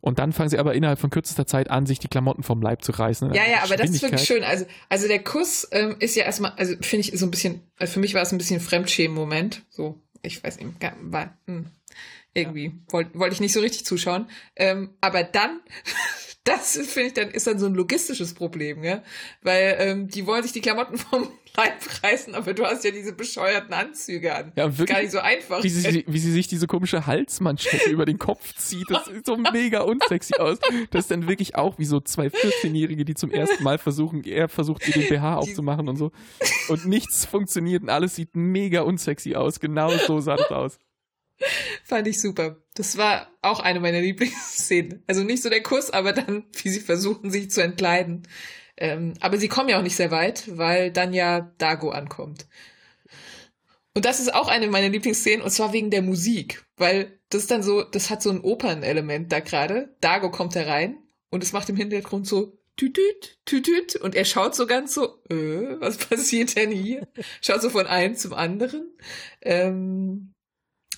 Und dann fangen sie aber innerhalb von kürzester Zeit an, sich die Klamotten vom Leib zu reißen. Ja, ja, aber das ist wirklich schön. Also, also der Kuss ähm, ist ja erstmal, also finde ich so ein bisschen, also für mich war es ein bisschen Fremdschämen-Moment. So, ich weiß nicht, war, hm. Irgendwie. Ja. Wollte wollt ich nicht so richtig zuschauen. Ähm, aber dann, <laughs> das finde ich dann, ist dann so ein logistisches Problem, ja. Weil ähm, die wollen sich die Klamotten <laughs> vom Leib reißen, aber du hast ja diese bescheuerten Anzüge an. Ja, wirklich. Gar nicht so einfach. Wie sie, wie sie sich diese komische Halsmanschette über den Kopf zieht, das sieht so <laughs> mega unsexy aus. Das ist dann wirklich auch wie so zwei 14-Jährige, die zum ersten Mal versuchen, er versucht, ihr den BH aufzumachen und so. Und nichts funktioniert und alles sieht mega unsexy aus. Genau so sah das aus. <laughs> Fand ich super. Das war auch eine meiner Lieblingsszenen. Also nicht so der Kuss, aber dann, wie sie versuchen, sich zu entkleiden. Ähm, aber sie kommen ja auch nicht sehr weit, weil dann ja Dago ankommt. Und das ist auch eine meiner Lieblingsszenen, und zwar wegen der Musik. Weil das dann so, das hat so ein Opernelement da gerade. Dago kommt herein und es macht im Hintergrund so tütüt, tütüt. Und er schaut so ganz so, äh, was <laughs> passiert denn hier? Schaut so von einem zum anderen. Ähm,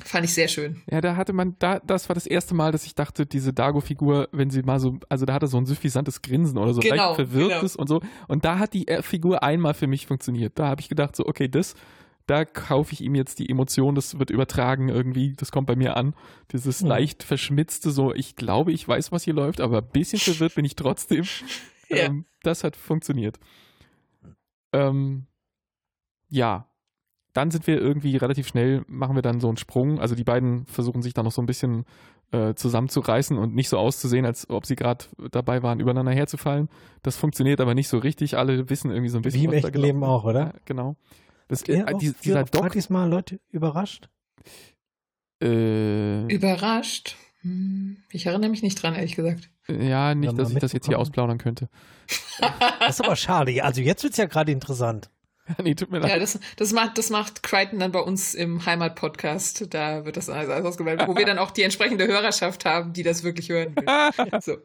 Fand ich sehr schön. Ja, da hatte man, da, das war das erste Mal, dass ich dachte, diese Dago-Figur, wenn sie mal so, also da hatte so ein suffisantes Grinsen oder so genau, leicht verwirrtes genau. und so. Und da hat die äh, Figur einmal für mich funktioniert. Da habe ich gedacht, so, okay, das, da kaufe ich ihm jetzt die Emotion, das wird übertragen irgendwie, das kommt bei mir an. Dieses mhm. leicht verschmitzte, so, ich glaube, ich weiß, was hier läuft, aber ein bisschen verwirrt bin ich trotzdem. <laughs> ja. ähm, das hat funktioniert. Ähm, ja, dann sind wir irgendwie relativ schnell, machen wir dann so einen Sprung. Also die beiden versuchen sich dann noch so ein bisschen äh, zusammenzureißen und nicht so auszusehen, als ob sie gerade dabei waren, übereinander herzufallen. Das funktioniert aber nicht so richtig. Alle wissen irgendwie so ein bisschen. Wie im echten Leben auch, oder? Ja, genau. Das, äh, die, dieser Doc. Partys mal Leute überrascht? Äh, überrascht? Hm, ich erinnere mich nicht dran, ehrlich gesagt. Ja, nicht, dass ich das jetzt hier ausplaudern könnte. das ist aber schade. Also jetzt wird es ja gerade interessant. <laughs> nee, tut mir leid. Ja, das, das, macht, das macht Crichton dann bei uns im Heimat-Podcast. Da wird das alles ausgewählt, wo wir dann auch die entsprechende Hörerschaft haben, die das wirklich hören will. <laughs> so.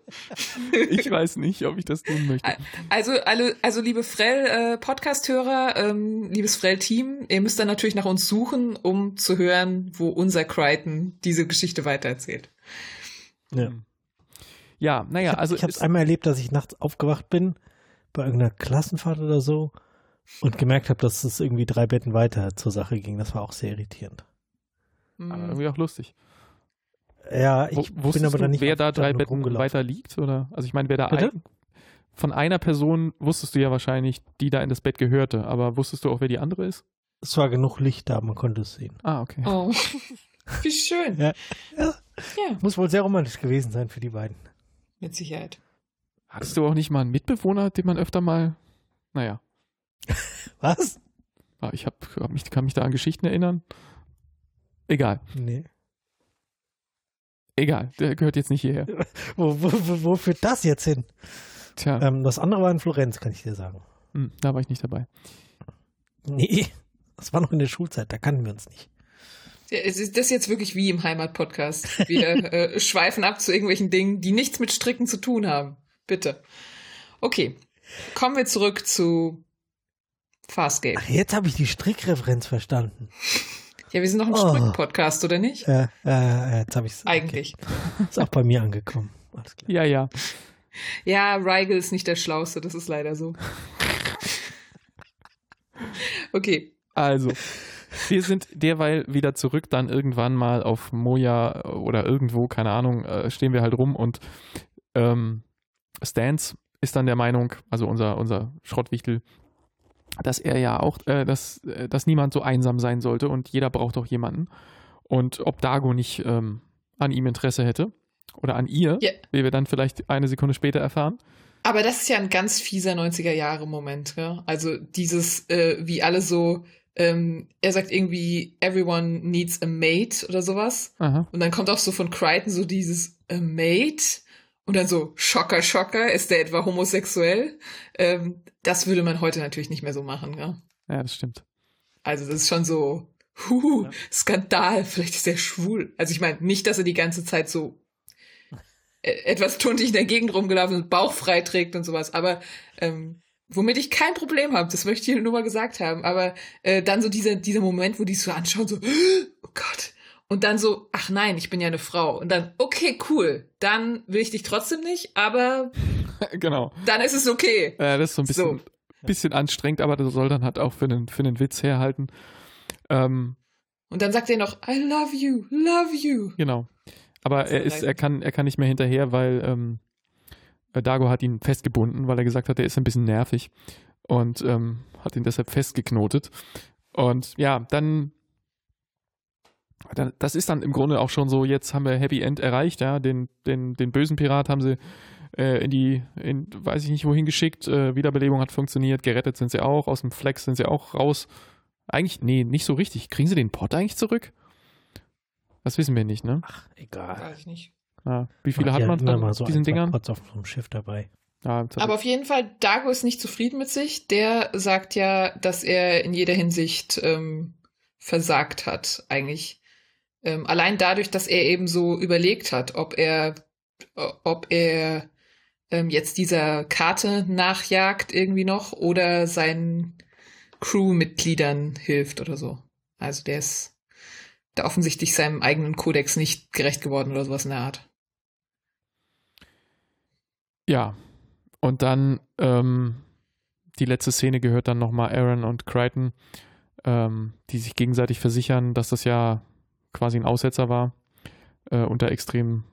Ich weiß nicht, ob ich das tun möchte. Also, alle, also liebe Frell-Podcast-Hörer, äh, ähm, liebes Frell-Team, ihr müsst dann natürlich nach uns suchen, um zu hören, wo unser Crichton diese Geschichte weitererzählt. Ja. Ja, naja, also. Ich habe es einmal erlebt, dass ich nachts aufgewacht bin, bei irgendeiner Klassenfahrt oder so und gemerkt habe, dass es irgendwie drei Betten weiter zur Sache ging. Das war auch sehr irritierend. Aber irgendwie auch lustig. Ja, ich Wo, bin aber dann nicht. Wer da drei Betten weiter liegt? Oder? Also ich meine, wer da ein, von einer Person wusstest du ja wahrscheinlich, die da in das Bett gehörte, aber wusstest du auch, wer die andere ist? Es war genug Licht da, man konnte es sehen. Ah, okay. Oh, <laughs> wie schön. ja. Ja. ja. Muss wohl sehr romantisch gewesen sein für die beiden. Mit Sicherheit. Hattest du auch nicht mal einen Mitbewohner, den man öfter mal. Naja. <laughs> Was? Ah, Ich hab, hab mich, kann mich da an Geschichten erinnern. Egal. Nee. Egal. Der gehört jetzt nicht hierher. <laughs> Wo, wo, wo, wo führt das jetzt hin? Tja, Ähm, das andere war in Florenz, kann ich dir sagen. hm, da war ich nicht dabei. Nee, das war noch in der Schulzeit, da kannten wir uns nicht. Ja, es ist das jetzt wirklich wie im Heimat-Podcast. Wir <laughs> äh, schweifen ab zu irgendwelchen Dingen, die nichts mit Stricken zu tun haben. Bitte. Okay. Kommen wir zurück zu Farscape. Ach, jetzt habe ich die Strickreferenz verstanden. Ja, wir sind noch ein Oh. Strick-Podcast, oder nicht? Äh, äh, jetzt habe ich es. Eigentlich. <laughs> Ist auch bei mir angekommen. Alles klar. Ja, ja. Ja, Rigel ist nicht der Schlauste, das ist leider so. <laughs> Okay. Also, wir sind derweil wieder zurück, dann irgendwann mal auf Moja oder irgendwo, keine Ahnung, äh, stehen wir halt rum und ähm, Stans ist dann der Meinung, also unser, unser Schrottwichtel, dass er ja auch, äh, dass, äh, dass niemand so einsam sein sollte und jeder braucht auch jemanden. Und ob Dago nicht ähm, an ihm Interesse hätte oder an ihr, Ja. wie wir dann vielleicht eine Sekunde später erfahren. Aber das ist ja ein ganz fieser 90er-Jahre-Moment, ja? Also dieses, äh, wie alle so, ähm, er sagt irgendwie, everyone needs a mate oder sowas. Aha. Und dann kommt auch so von Crichton so dieses a mate und dann so Schocker, Schocker, ist der etwa homosexuell? Ähm, das würde man heute natürlich nicht mehr so machen, ja? Ja, das stimmt. Also das ist schon so, huhu, Ja. Skandal, vielleicht ist er schwul. Also ich meine, nicht, dass er die ganze Zeit so äh, etwas tuntig in der Gegend rumgelaufen und Bauch frei trägt und sowas, aber ähm, womit ich kein Problem habe, das möchte ich nur mal gesagt haben, aber äh, dann so dieser, dieser Moment, wo die es so anschauen, so, oh Gott. Und dann so, ach nein, ich bin ja eine Frau. Und dann, okay, cool. Dann will ich dich trotzdem nicht, aber <laughs> genau. dann ist es okay. Äh, das ist so ein bisschen, So. bisschen anstrengend, aber das soll dann halt auch für einen, für einen Witz herhalten. Ähm, Und dann sagt er noch, I love you, love you. genau. Aber er ist, er kann, er kann nicht mehr hinterher, weil ähm, äh, Dago hat ihn festgebunden, weil er gesagt hat, er ist ein bisschen nervig und ähm, hat ihn deshalb festgeknotet. Und ja, dann, dann, das ist dann im Grunde auch schon so, jetzt haben wir Happy End erreicht, ja, den, den, den bösen Pirat haben sie äh, in die, in, weiß ich nicht wohin geschickt, äh, Wiederbelebung hat funktioniert, gerettet sind sie auch, aus dem Flex sind sie auch raus. Eigentlich, nee, nicht so richtig. Kriegen sie den Pot eigentlich zurück? Das wissen wir nicht, ne? Ach, egal. Weiß ich nicht. Ja. Wie viele Macht hat man von mal so diesen Dingern? Pots auf so einem Schiff dabei. Ja, Aber auf jeden Fall, Dago ist nicht zufrieden mit sich. Der sagt ja, dass er in jeder Hinsicht ähm, versagt hat, eigentlich. Ähm, allein dadurch, dass er eben so überlegt hat, ob er, ob er ähm, jetzt dieser Karte nachjagt irgendwie noch oder seinen Crewmitgliedern hilft oder so. Also der ist da offensichtlich seinem eigenen Kodex nicht gerecht geworden oder sowas in der Art. Ja, und dann ähm, die letzte Szene gehört dann nochmal Aaron und Crichton, ähm, die sich gegenseitig versichern, dass das ja quasi ein Aussetzer war, äh, unter extremen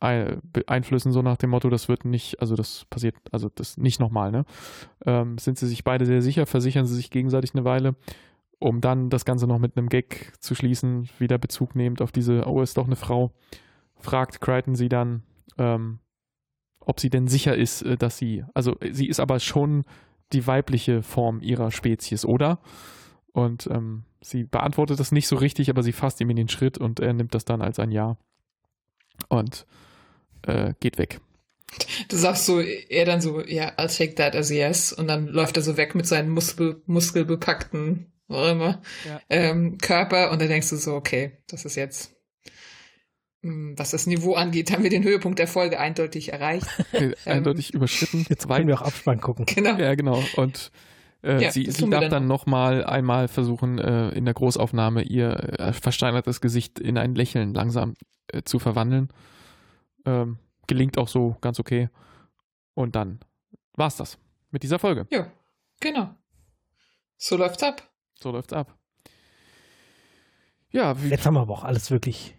Einflüssen, so nach dem Motto, das wird nicht, also das passiert, also das nicht nochmal, ne? Ähm, sind sie sich beide sehr sicher, versichern sie sich gegenseitig eine Weile, um dann das Ganze noch mit einem Gag zu schließen, wieder Bezug nehmend auf diese, oh, ist doch eine Frau, fragt Crichton sie dann, ähm, ob sie denn sicher ist, äh, dass sie, also sie ist aber schon die weibliche Form ihrer Spezies, oder? Und ähm, sie beantwortet das nicht so richtig, aber sie fasst ihm in den Schritt und er nimmt das dann als ein Ja und äh, geht weg. Du sagst so, er dann so, ja, I'll take that as a yes. Und dann läuft er so weg mit seinen Muskel, muskelbepackten, was auch immer, Ja. ähm, Körper. Und dann denkst du so, okay, das ist jetzt, mh, was das Niveau angeht, haben wir den Höhepunkt der Folge eindeutig erreicht. <laughs> Eindeutig überschritten. Jetzt können wir auch Abspann gucken. Genau. Ja, genau. Und äh, Ja, sie, sie darf dann dann nochmal einmal versuchen, äh, in der Großaufnahme ihr äh, versteinertes Gesicht in ein Lächeln langsam äh, zu verwandeln. Ähm, gelingt auch so ganz okay. Und dann war's das mit dieser Folge. Ja, genau. So läuft's ab. So läuft's ab. Ja, wie, Jetzt haben wir aber auch alles wirklich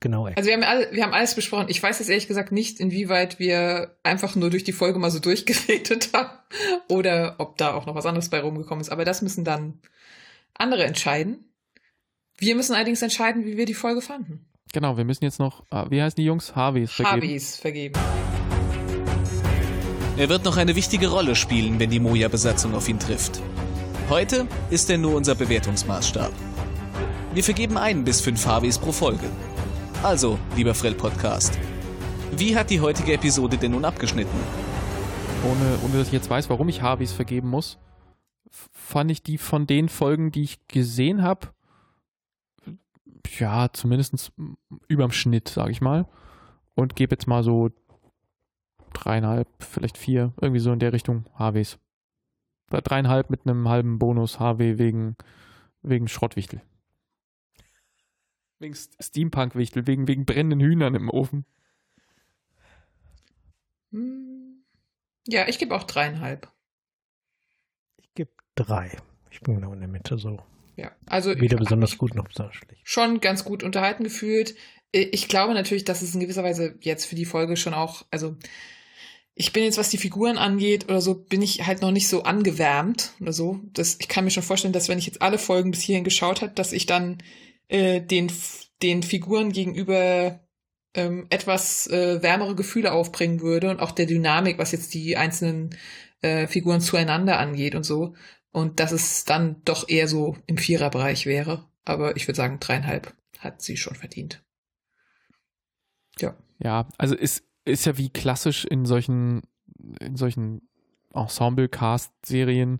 genau. Also wir haben, alle, wir haben alles besprochen. Ich weiß jetzt ehrlich gesagt nicht, inwieweit wir einfach nur durch die Folge mal so <laughs> durchgeredet haben oder ob da auch noch was anderes bei rumgekommen ist. Aber das müssen dann andere entscheiden. Wir müssen allerdings entscheiden, wie wir die Folge fanden. genau, wir müssen jetzt noch, ah, wie heißen die Jungs? Harveys vergeben. Harveys vergeben. Er wird noch eine wichtige Rolle spielen, wenn die Moja-Besatzung auf ihn trifft. Heute ist er nur unser Bewertungsmaßstab. Wir vergeben ein bis fünf Harveys pro Folge. Also, lieber Frell Podcast, wie hat die heutige Episode denn nun abgeschnitten? Ohne, ohne dass ich jetzt weiß, warum ich Harveys vergeben muss, fand ich die von den Folgen, die ich gesehen habe, ja, zumindest überm Schnitt, sage ich mal. Und gebe jetzt mal so dreieinhalb, vielleicht vier, irgendwie so in der Richtung HWs. Dreieinhalb mit einem halben Bonus HW wegen, wegen Schrottwichtel. Wegen Steampunk-Wichtel, wegen, wegen brennenden Hühnern im Ofen. Hm. Ja, ich gebe auch dreieinhalb. Ich gebe drei. Ich bin genau in der Mitte so. Ja, also weder besonders gut noch besonders schlecht. Schon ganz gut unterhalten gefühlt. Ich glaube natürlich, dass es in gewisser Weise jetzt für die Folge schon auch, also ich bin jetzt, was die Figuren angeht oder so, bin ich halt noch nicht so angewärmt oder so. Das, ich kann mir schon vorstellen, dass wenn ich jetzt alle Folgen bis hierhin geschaut habe, dass ich dann äh, den, den Figuren gegenüber ähm, etwas äh, wärmere Gefühle aufbringen würde und auch der Dynamik, was jetzt die einzelnen äh, Figuren zueinander angeht und so. Und dass es dann doch eher so im Viererbereich wäre. Aber ich würde sagen, dreieinhalb hat sie schon verdient. Ja. Ja, also ist, ist ja wie klassisch in solchen, in solchen Ensemble-Cast-Serien,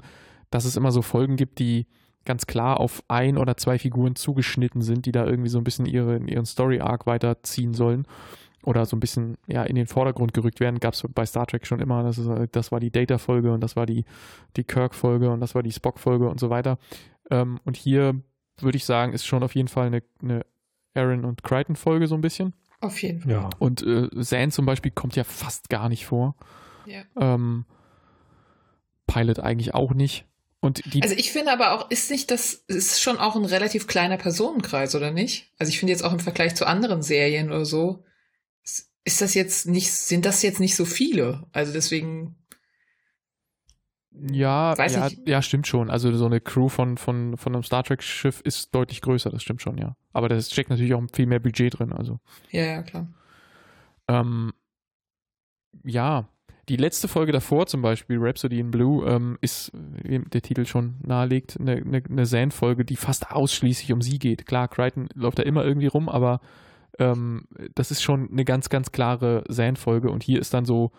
dass es immer so Folgen gibt, die ganz klar auf ein oder zwei Figuren zugeschnitten sind, die da irgendwie so ein bisschen ihre, ihren Story-Arc weiterziehen sollen oder so ein bisschen ja in den Vordergrund gerückt werden, gab es bei Star Trek schon immer. Das, ist, das war die Data-Folge und das war die, die Kirk-Folge und das war die Spock-Folge und so weiter. Ähm, und hier würde ich sagen, ist schon auf jeden Fall eine, eine Aaron und Crichton-Folge so ein bisschen. Auf jeden Fall. Ja. Und äh, Zan zum Beispiel kommt ja fast gar nicht vor. Ja. Ähm, Pilot eigentlich auch nicht. Also ich finde aber auch, ist nicht das, ist schon auch ein relativ kleiner Personenkreis, oder nicht? Also ich finde jetzt auch im Vergleich zu anderen Serien oder so, ist das jetzt nicht, sind das jetzt nicht so viele? Also deswegen. Ja, ja, ja, stimmt schon. Also so eine Crew von, von, von einem Star Trek-Schiff ist deutlich größer, das stimmt schon, ja. Aber da steckt natürlich auch viel mehr Budget drin, also. Ja, ja, klar. Ähm, ja, die letzte Folge davor, zum Beispiel Rhapsody in Blue, ähm, ist, wie der Titel schon nahelegt, eine, eine, eine Zan-Folge, die fast ausschließlich um sie geht. Klar, Crichton läuft da immer irgendwie rum, aber ähm, das ist schon eine ganz, ganz klare Zan-Folge und hier ist dann so,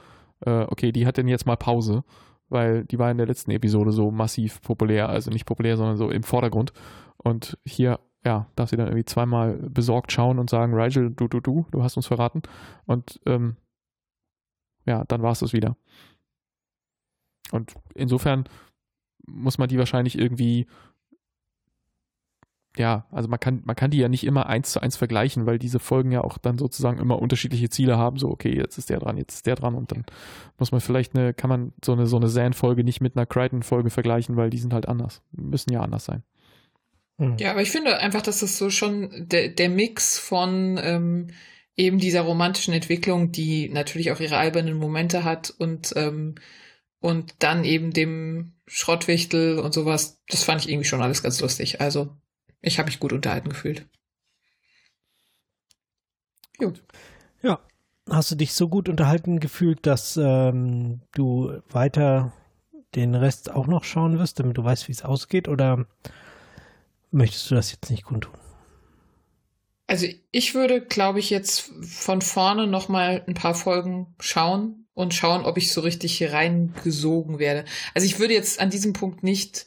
äh, okay, die hat denn jetzt mal Pause, weil die war in der letzten Episode so massiv populär, also nicht populär, sondern so im Vordergrund. Und hier, ja, darf sie dann irgendwie zweimal besorgt schauen und sagen, Rigel, du, du, du, du hast uns verraten. Und ähm, ja, dann war es das wieder. Und insofern muss man die wahrscheinlich irgendwie ja, also man kann, man kann die ja nicht immer eins zu eins vergleichen, weil diese Folgen ja auch dann sozusagen immer unterschiedliche Ziele haben. So, okay, jetzt ist der dran, jetzt ist der dran und dann muss man vielleicht eine, kann man so eine, so eine Zan-Folge nicht mit einer Crichton-Folge vergleichen, weil die sind halt anders. Müssen ja anders sein. Hm. Ja, aber ich finde einfach, dass das so schon der, der Mix von ähm, eben dieser romantischen Entwicklung, die natürlich auch ihre albernen Momente hat und ähm, und dann eben dem Schrottwichtel und sowas, das fand ich irgendwie schon alles ganz lustig. Also ich habe mich gut unterhalten gefühlt. Gut. Ja. Hast du dich so gut unterhalten gefühlt, dass ähm, du weiter den Rest auch noch schauen wirst, damit du weißt, wie es ausgeht? Oder möchtest du das jetzt nicht kundtun? Also ich würde, glaube ich, jetzt von vorne noch mal ein paar Folgen schauen und schauen, ob ich so richtig hier reingesogen werde. Also ich würde jetzt an diesem Punkt nicht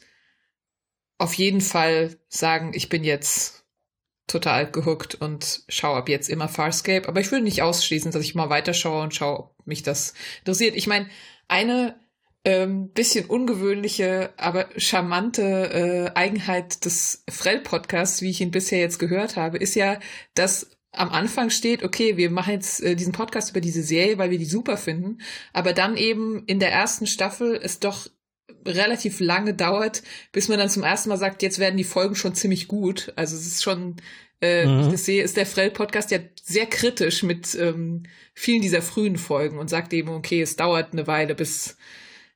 auf jeden Fall sagen, ich bin jetzt total gehuckt und schaue ab jetzt immer Farscape. Aber ich würde nicht ausschließen, dass ich mal weiterschaue und schaue, ob mich das interessiert. Ich meine, eine ähm, bisschen ungewöhnliche, aber charmante äh, Eigenheit des Frell-Podcasts, wie ich ihn bisher jetzt gehört habe, ist ja, dass am Anfang steht, okay, wir machen jetzt äh, diesen Podcast über diese Serie, weil wir die super finden, aber dann eben in der ersten Staffel es doch relativ lange dauert, bis man dann zum ersten Mal sagt, jetzt werden die Folgen schon ziemlich gut. Also es ist schon, äh, mhm. ich das sehe, ist der Frell-Podcast ja sehr kritisch mit ähm, vielen dieser frühen Folgen und sagt eben, okay, es dauert eine Weile, bis,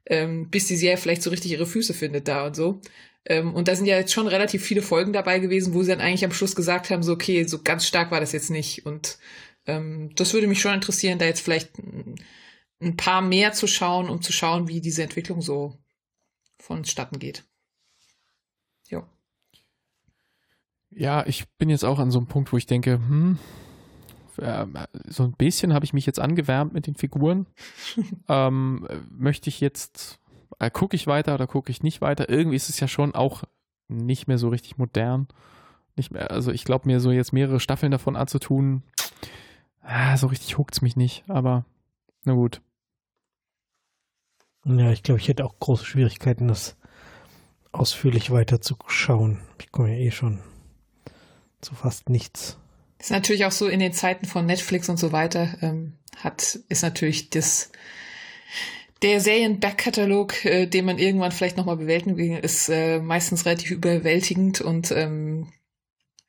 ähm, bis die Serie vielleicht so richtig ihre Füße findet da und so. Ähm, und da sind ja jetzt schon relativ viele Folgen dabei gewesen, wo sie dann eigentlich am Schluss gesagt haben, so, okay, so ganz stark war das jetzt nicht. Und ähm, das würde mich schon interessieren, da jetzt vielleicht ein paar mehr zu schauen, um zu schauen, wie diese Entwicklung so vonstatten geht. Ja. Ja, ich bin jetzt auch an so einem Punkt, wo ich denke, hm, äh, so ein bisschen habe ich mich jetzt angewärmt mit den Figuren. <laughs> ähm, möchte ich jetzt, äh, gucke ich weiter oder gucke ich nicht weiter? Irgendwie ist es ja schon auch nicht mehr so richtig modern. Nicht mehr, also ich glaube mir so jetzt mehrere Staffeln davon anzutun, ah, so richtig huckt es mich nicht, aber na gut. Ja, ich glaube, ich hätte auch große Schwierigkeiten, das ausführlich weiter zu schauen. Ich komme ja eh schon zu fast nichts. Ist natürlich auch so in den Zeiten von Netflix und so weiter, ähm, hat, ist natürlich das, der Serien-Backkatalog, äh, den man irgendwann vielleicht nochmal bewältigen will, ist äh, meistens relativ überwältigend und ähm,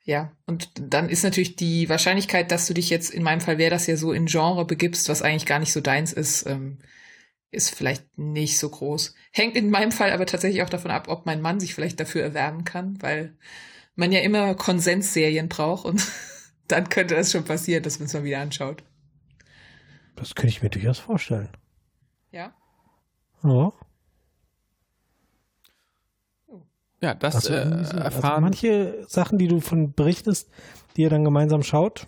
ja, und dann ist natürlich die Wahrscheinlichkeit, dass du dich jetzt, in meinem Fall wäre das ja so in Genre begibst, was eigentlich gar nicht so deins ist, ähm, ist vielleicht nicht so groß. Hängt in meinem Fall aber tatsächlich auch davon ab, ob mein Mann sich vielleicht dafür erwärmen kann, weil man ja immer Konsensserien braucht und <laughs> dann könnte das schon passieren, dass man es mal wieder anschaut. Das könnte ich mir durchaus vorstellen. Ja. Ja. Ja, das Also, äh, also erfahren. manche Sachen, die du von berichtest, die ihr dann gemeinsam schaut,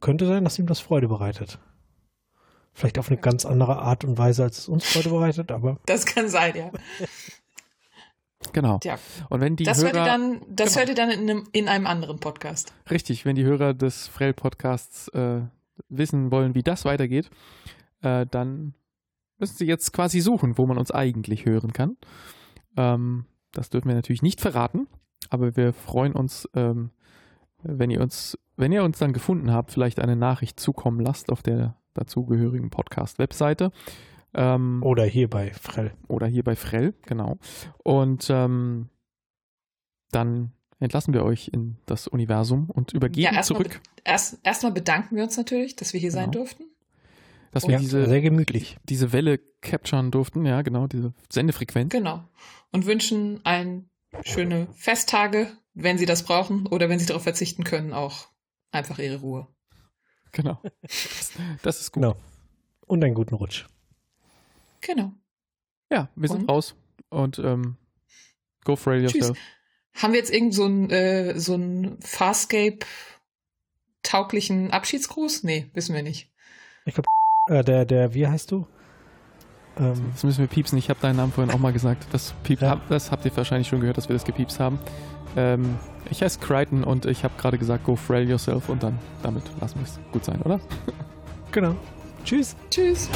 könnte sein, dass ihm das Freude bereitet. Vielleicht auf eine ganz andere Art und Weise, als es uns Freude bereitet, aber Das kann sein, ja. Genau. Tja, Und wenn die das hört ihr Hörer, dann, das Genau. hört ihr dann in einem, in einem anderen Podcast. richtig, wenn die Hörer des Frell Podcasts äh, wissen wollen, wie das weitergeht, äh, dann müssen sie jetzt quasi suchen, wo man uns eigentlich hören kann. Ähm, das dürfen wir natürlich nicht verraten, aber wir freuen uns, ähm, wenn ihr uns, wenn ihr uns dann gefunden habt, vielleicht eine Nachricht zukommen lasst auf der dazugehörigen Podcast-Webseite. Ähm, oder hier bei Frell. oder hier bei Frell, genau. Und ähm, dann entlassen wir euch in das Universum und übergeben Ja, erstmal zurück, Erst, erstmal bedanken wir uns natürlich, dass wir hier sein Genau. durften. dass wir Ja, diese, sehr gemütlich. diese Welle capturen durften, ja, genau, diese Sendefrequenz. Genau. Und wünschen allen schöne Festtage, wenn sie das brauchen oder wenn sie darauf verzichten können, auch einfach ihre Ruhe. Genau. <laughs> Das, das ist gut. Genau. Und einen guten Rutsch. Genau. Ja, wir sind Und? raus und ähm, go for it Tschüss. yourself. Haben wir jetzt irgend so einen äh, so einen Farscape-tauglichen Abschiedsgruß? Nee, wissen wir nicht. Äh, der, der, wie heißt du? Ähm, Das müssen wir piepsen. Ich habe deinen Namen vorhin auch mal gesagt. Das, piep, Ja. hab, das habt ihr wahrscheinlich schon gehört, dass wir das gepiepst haben. Ähm, ich heiße Crichton und ich habe gerade gesagt, go frail yourself und dann damit lassen wir es gut sein, oder? genau. Tschüss. Tschüss.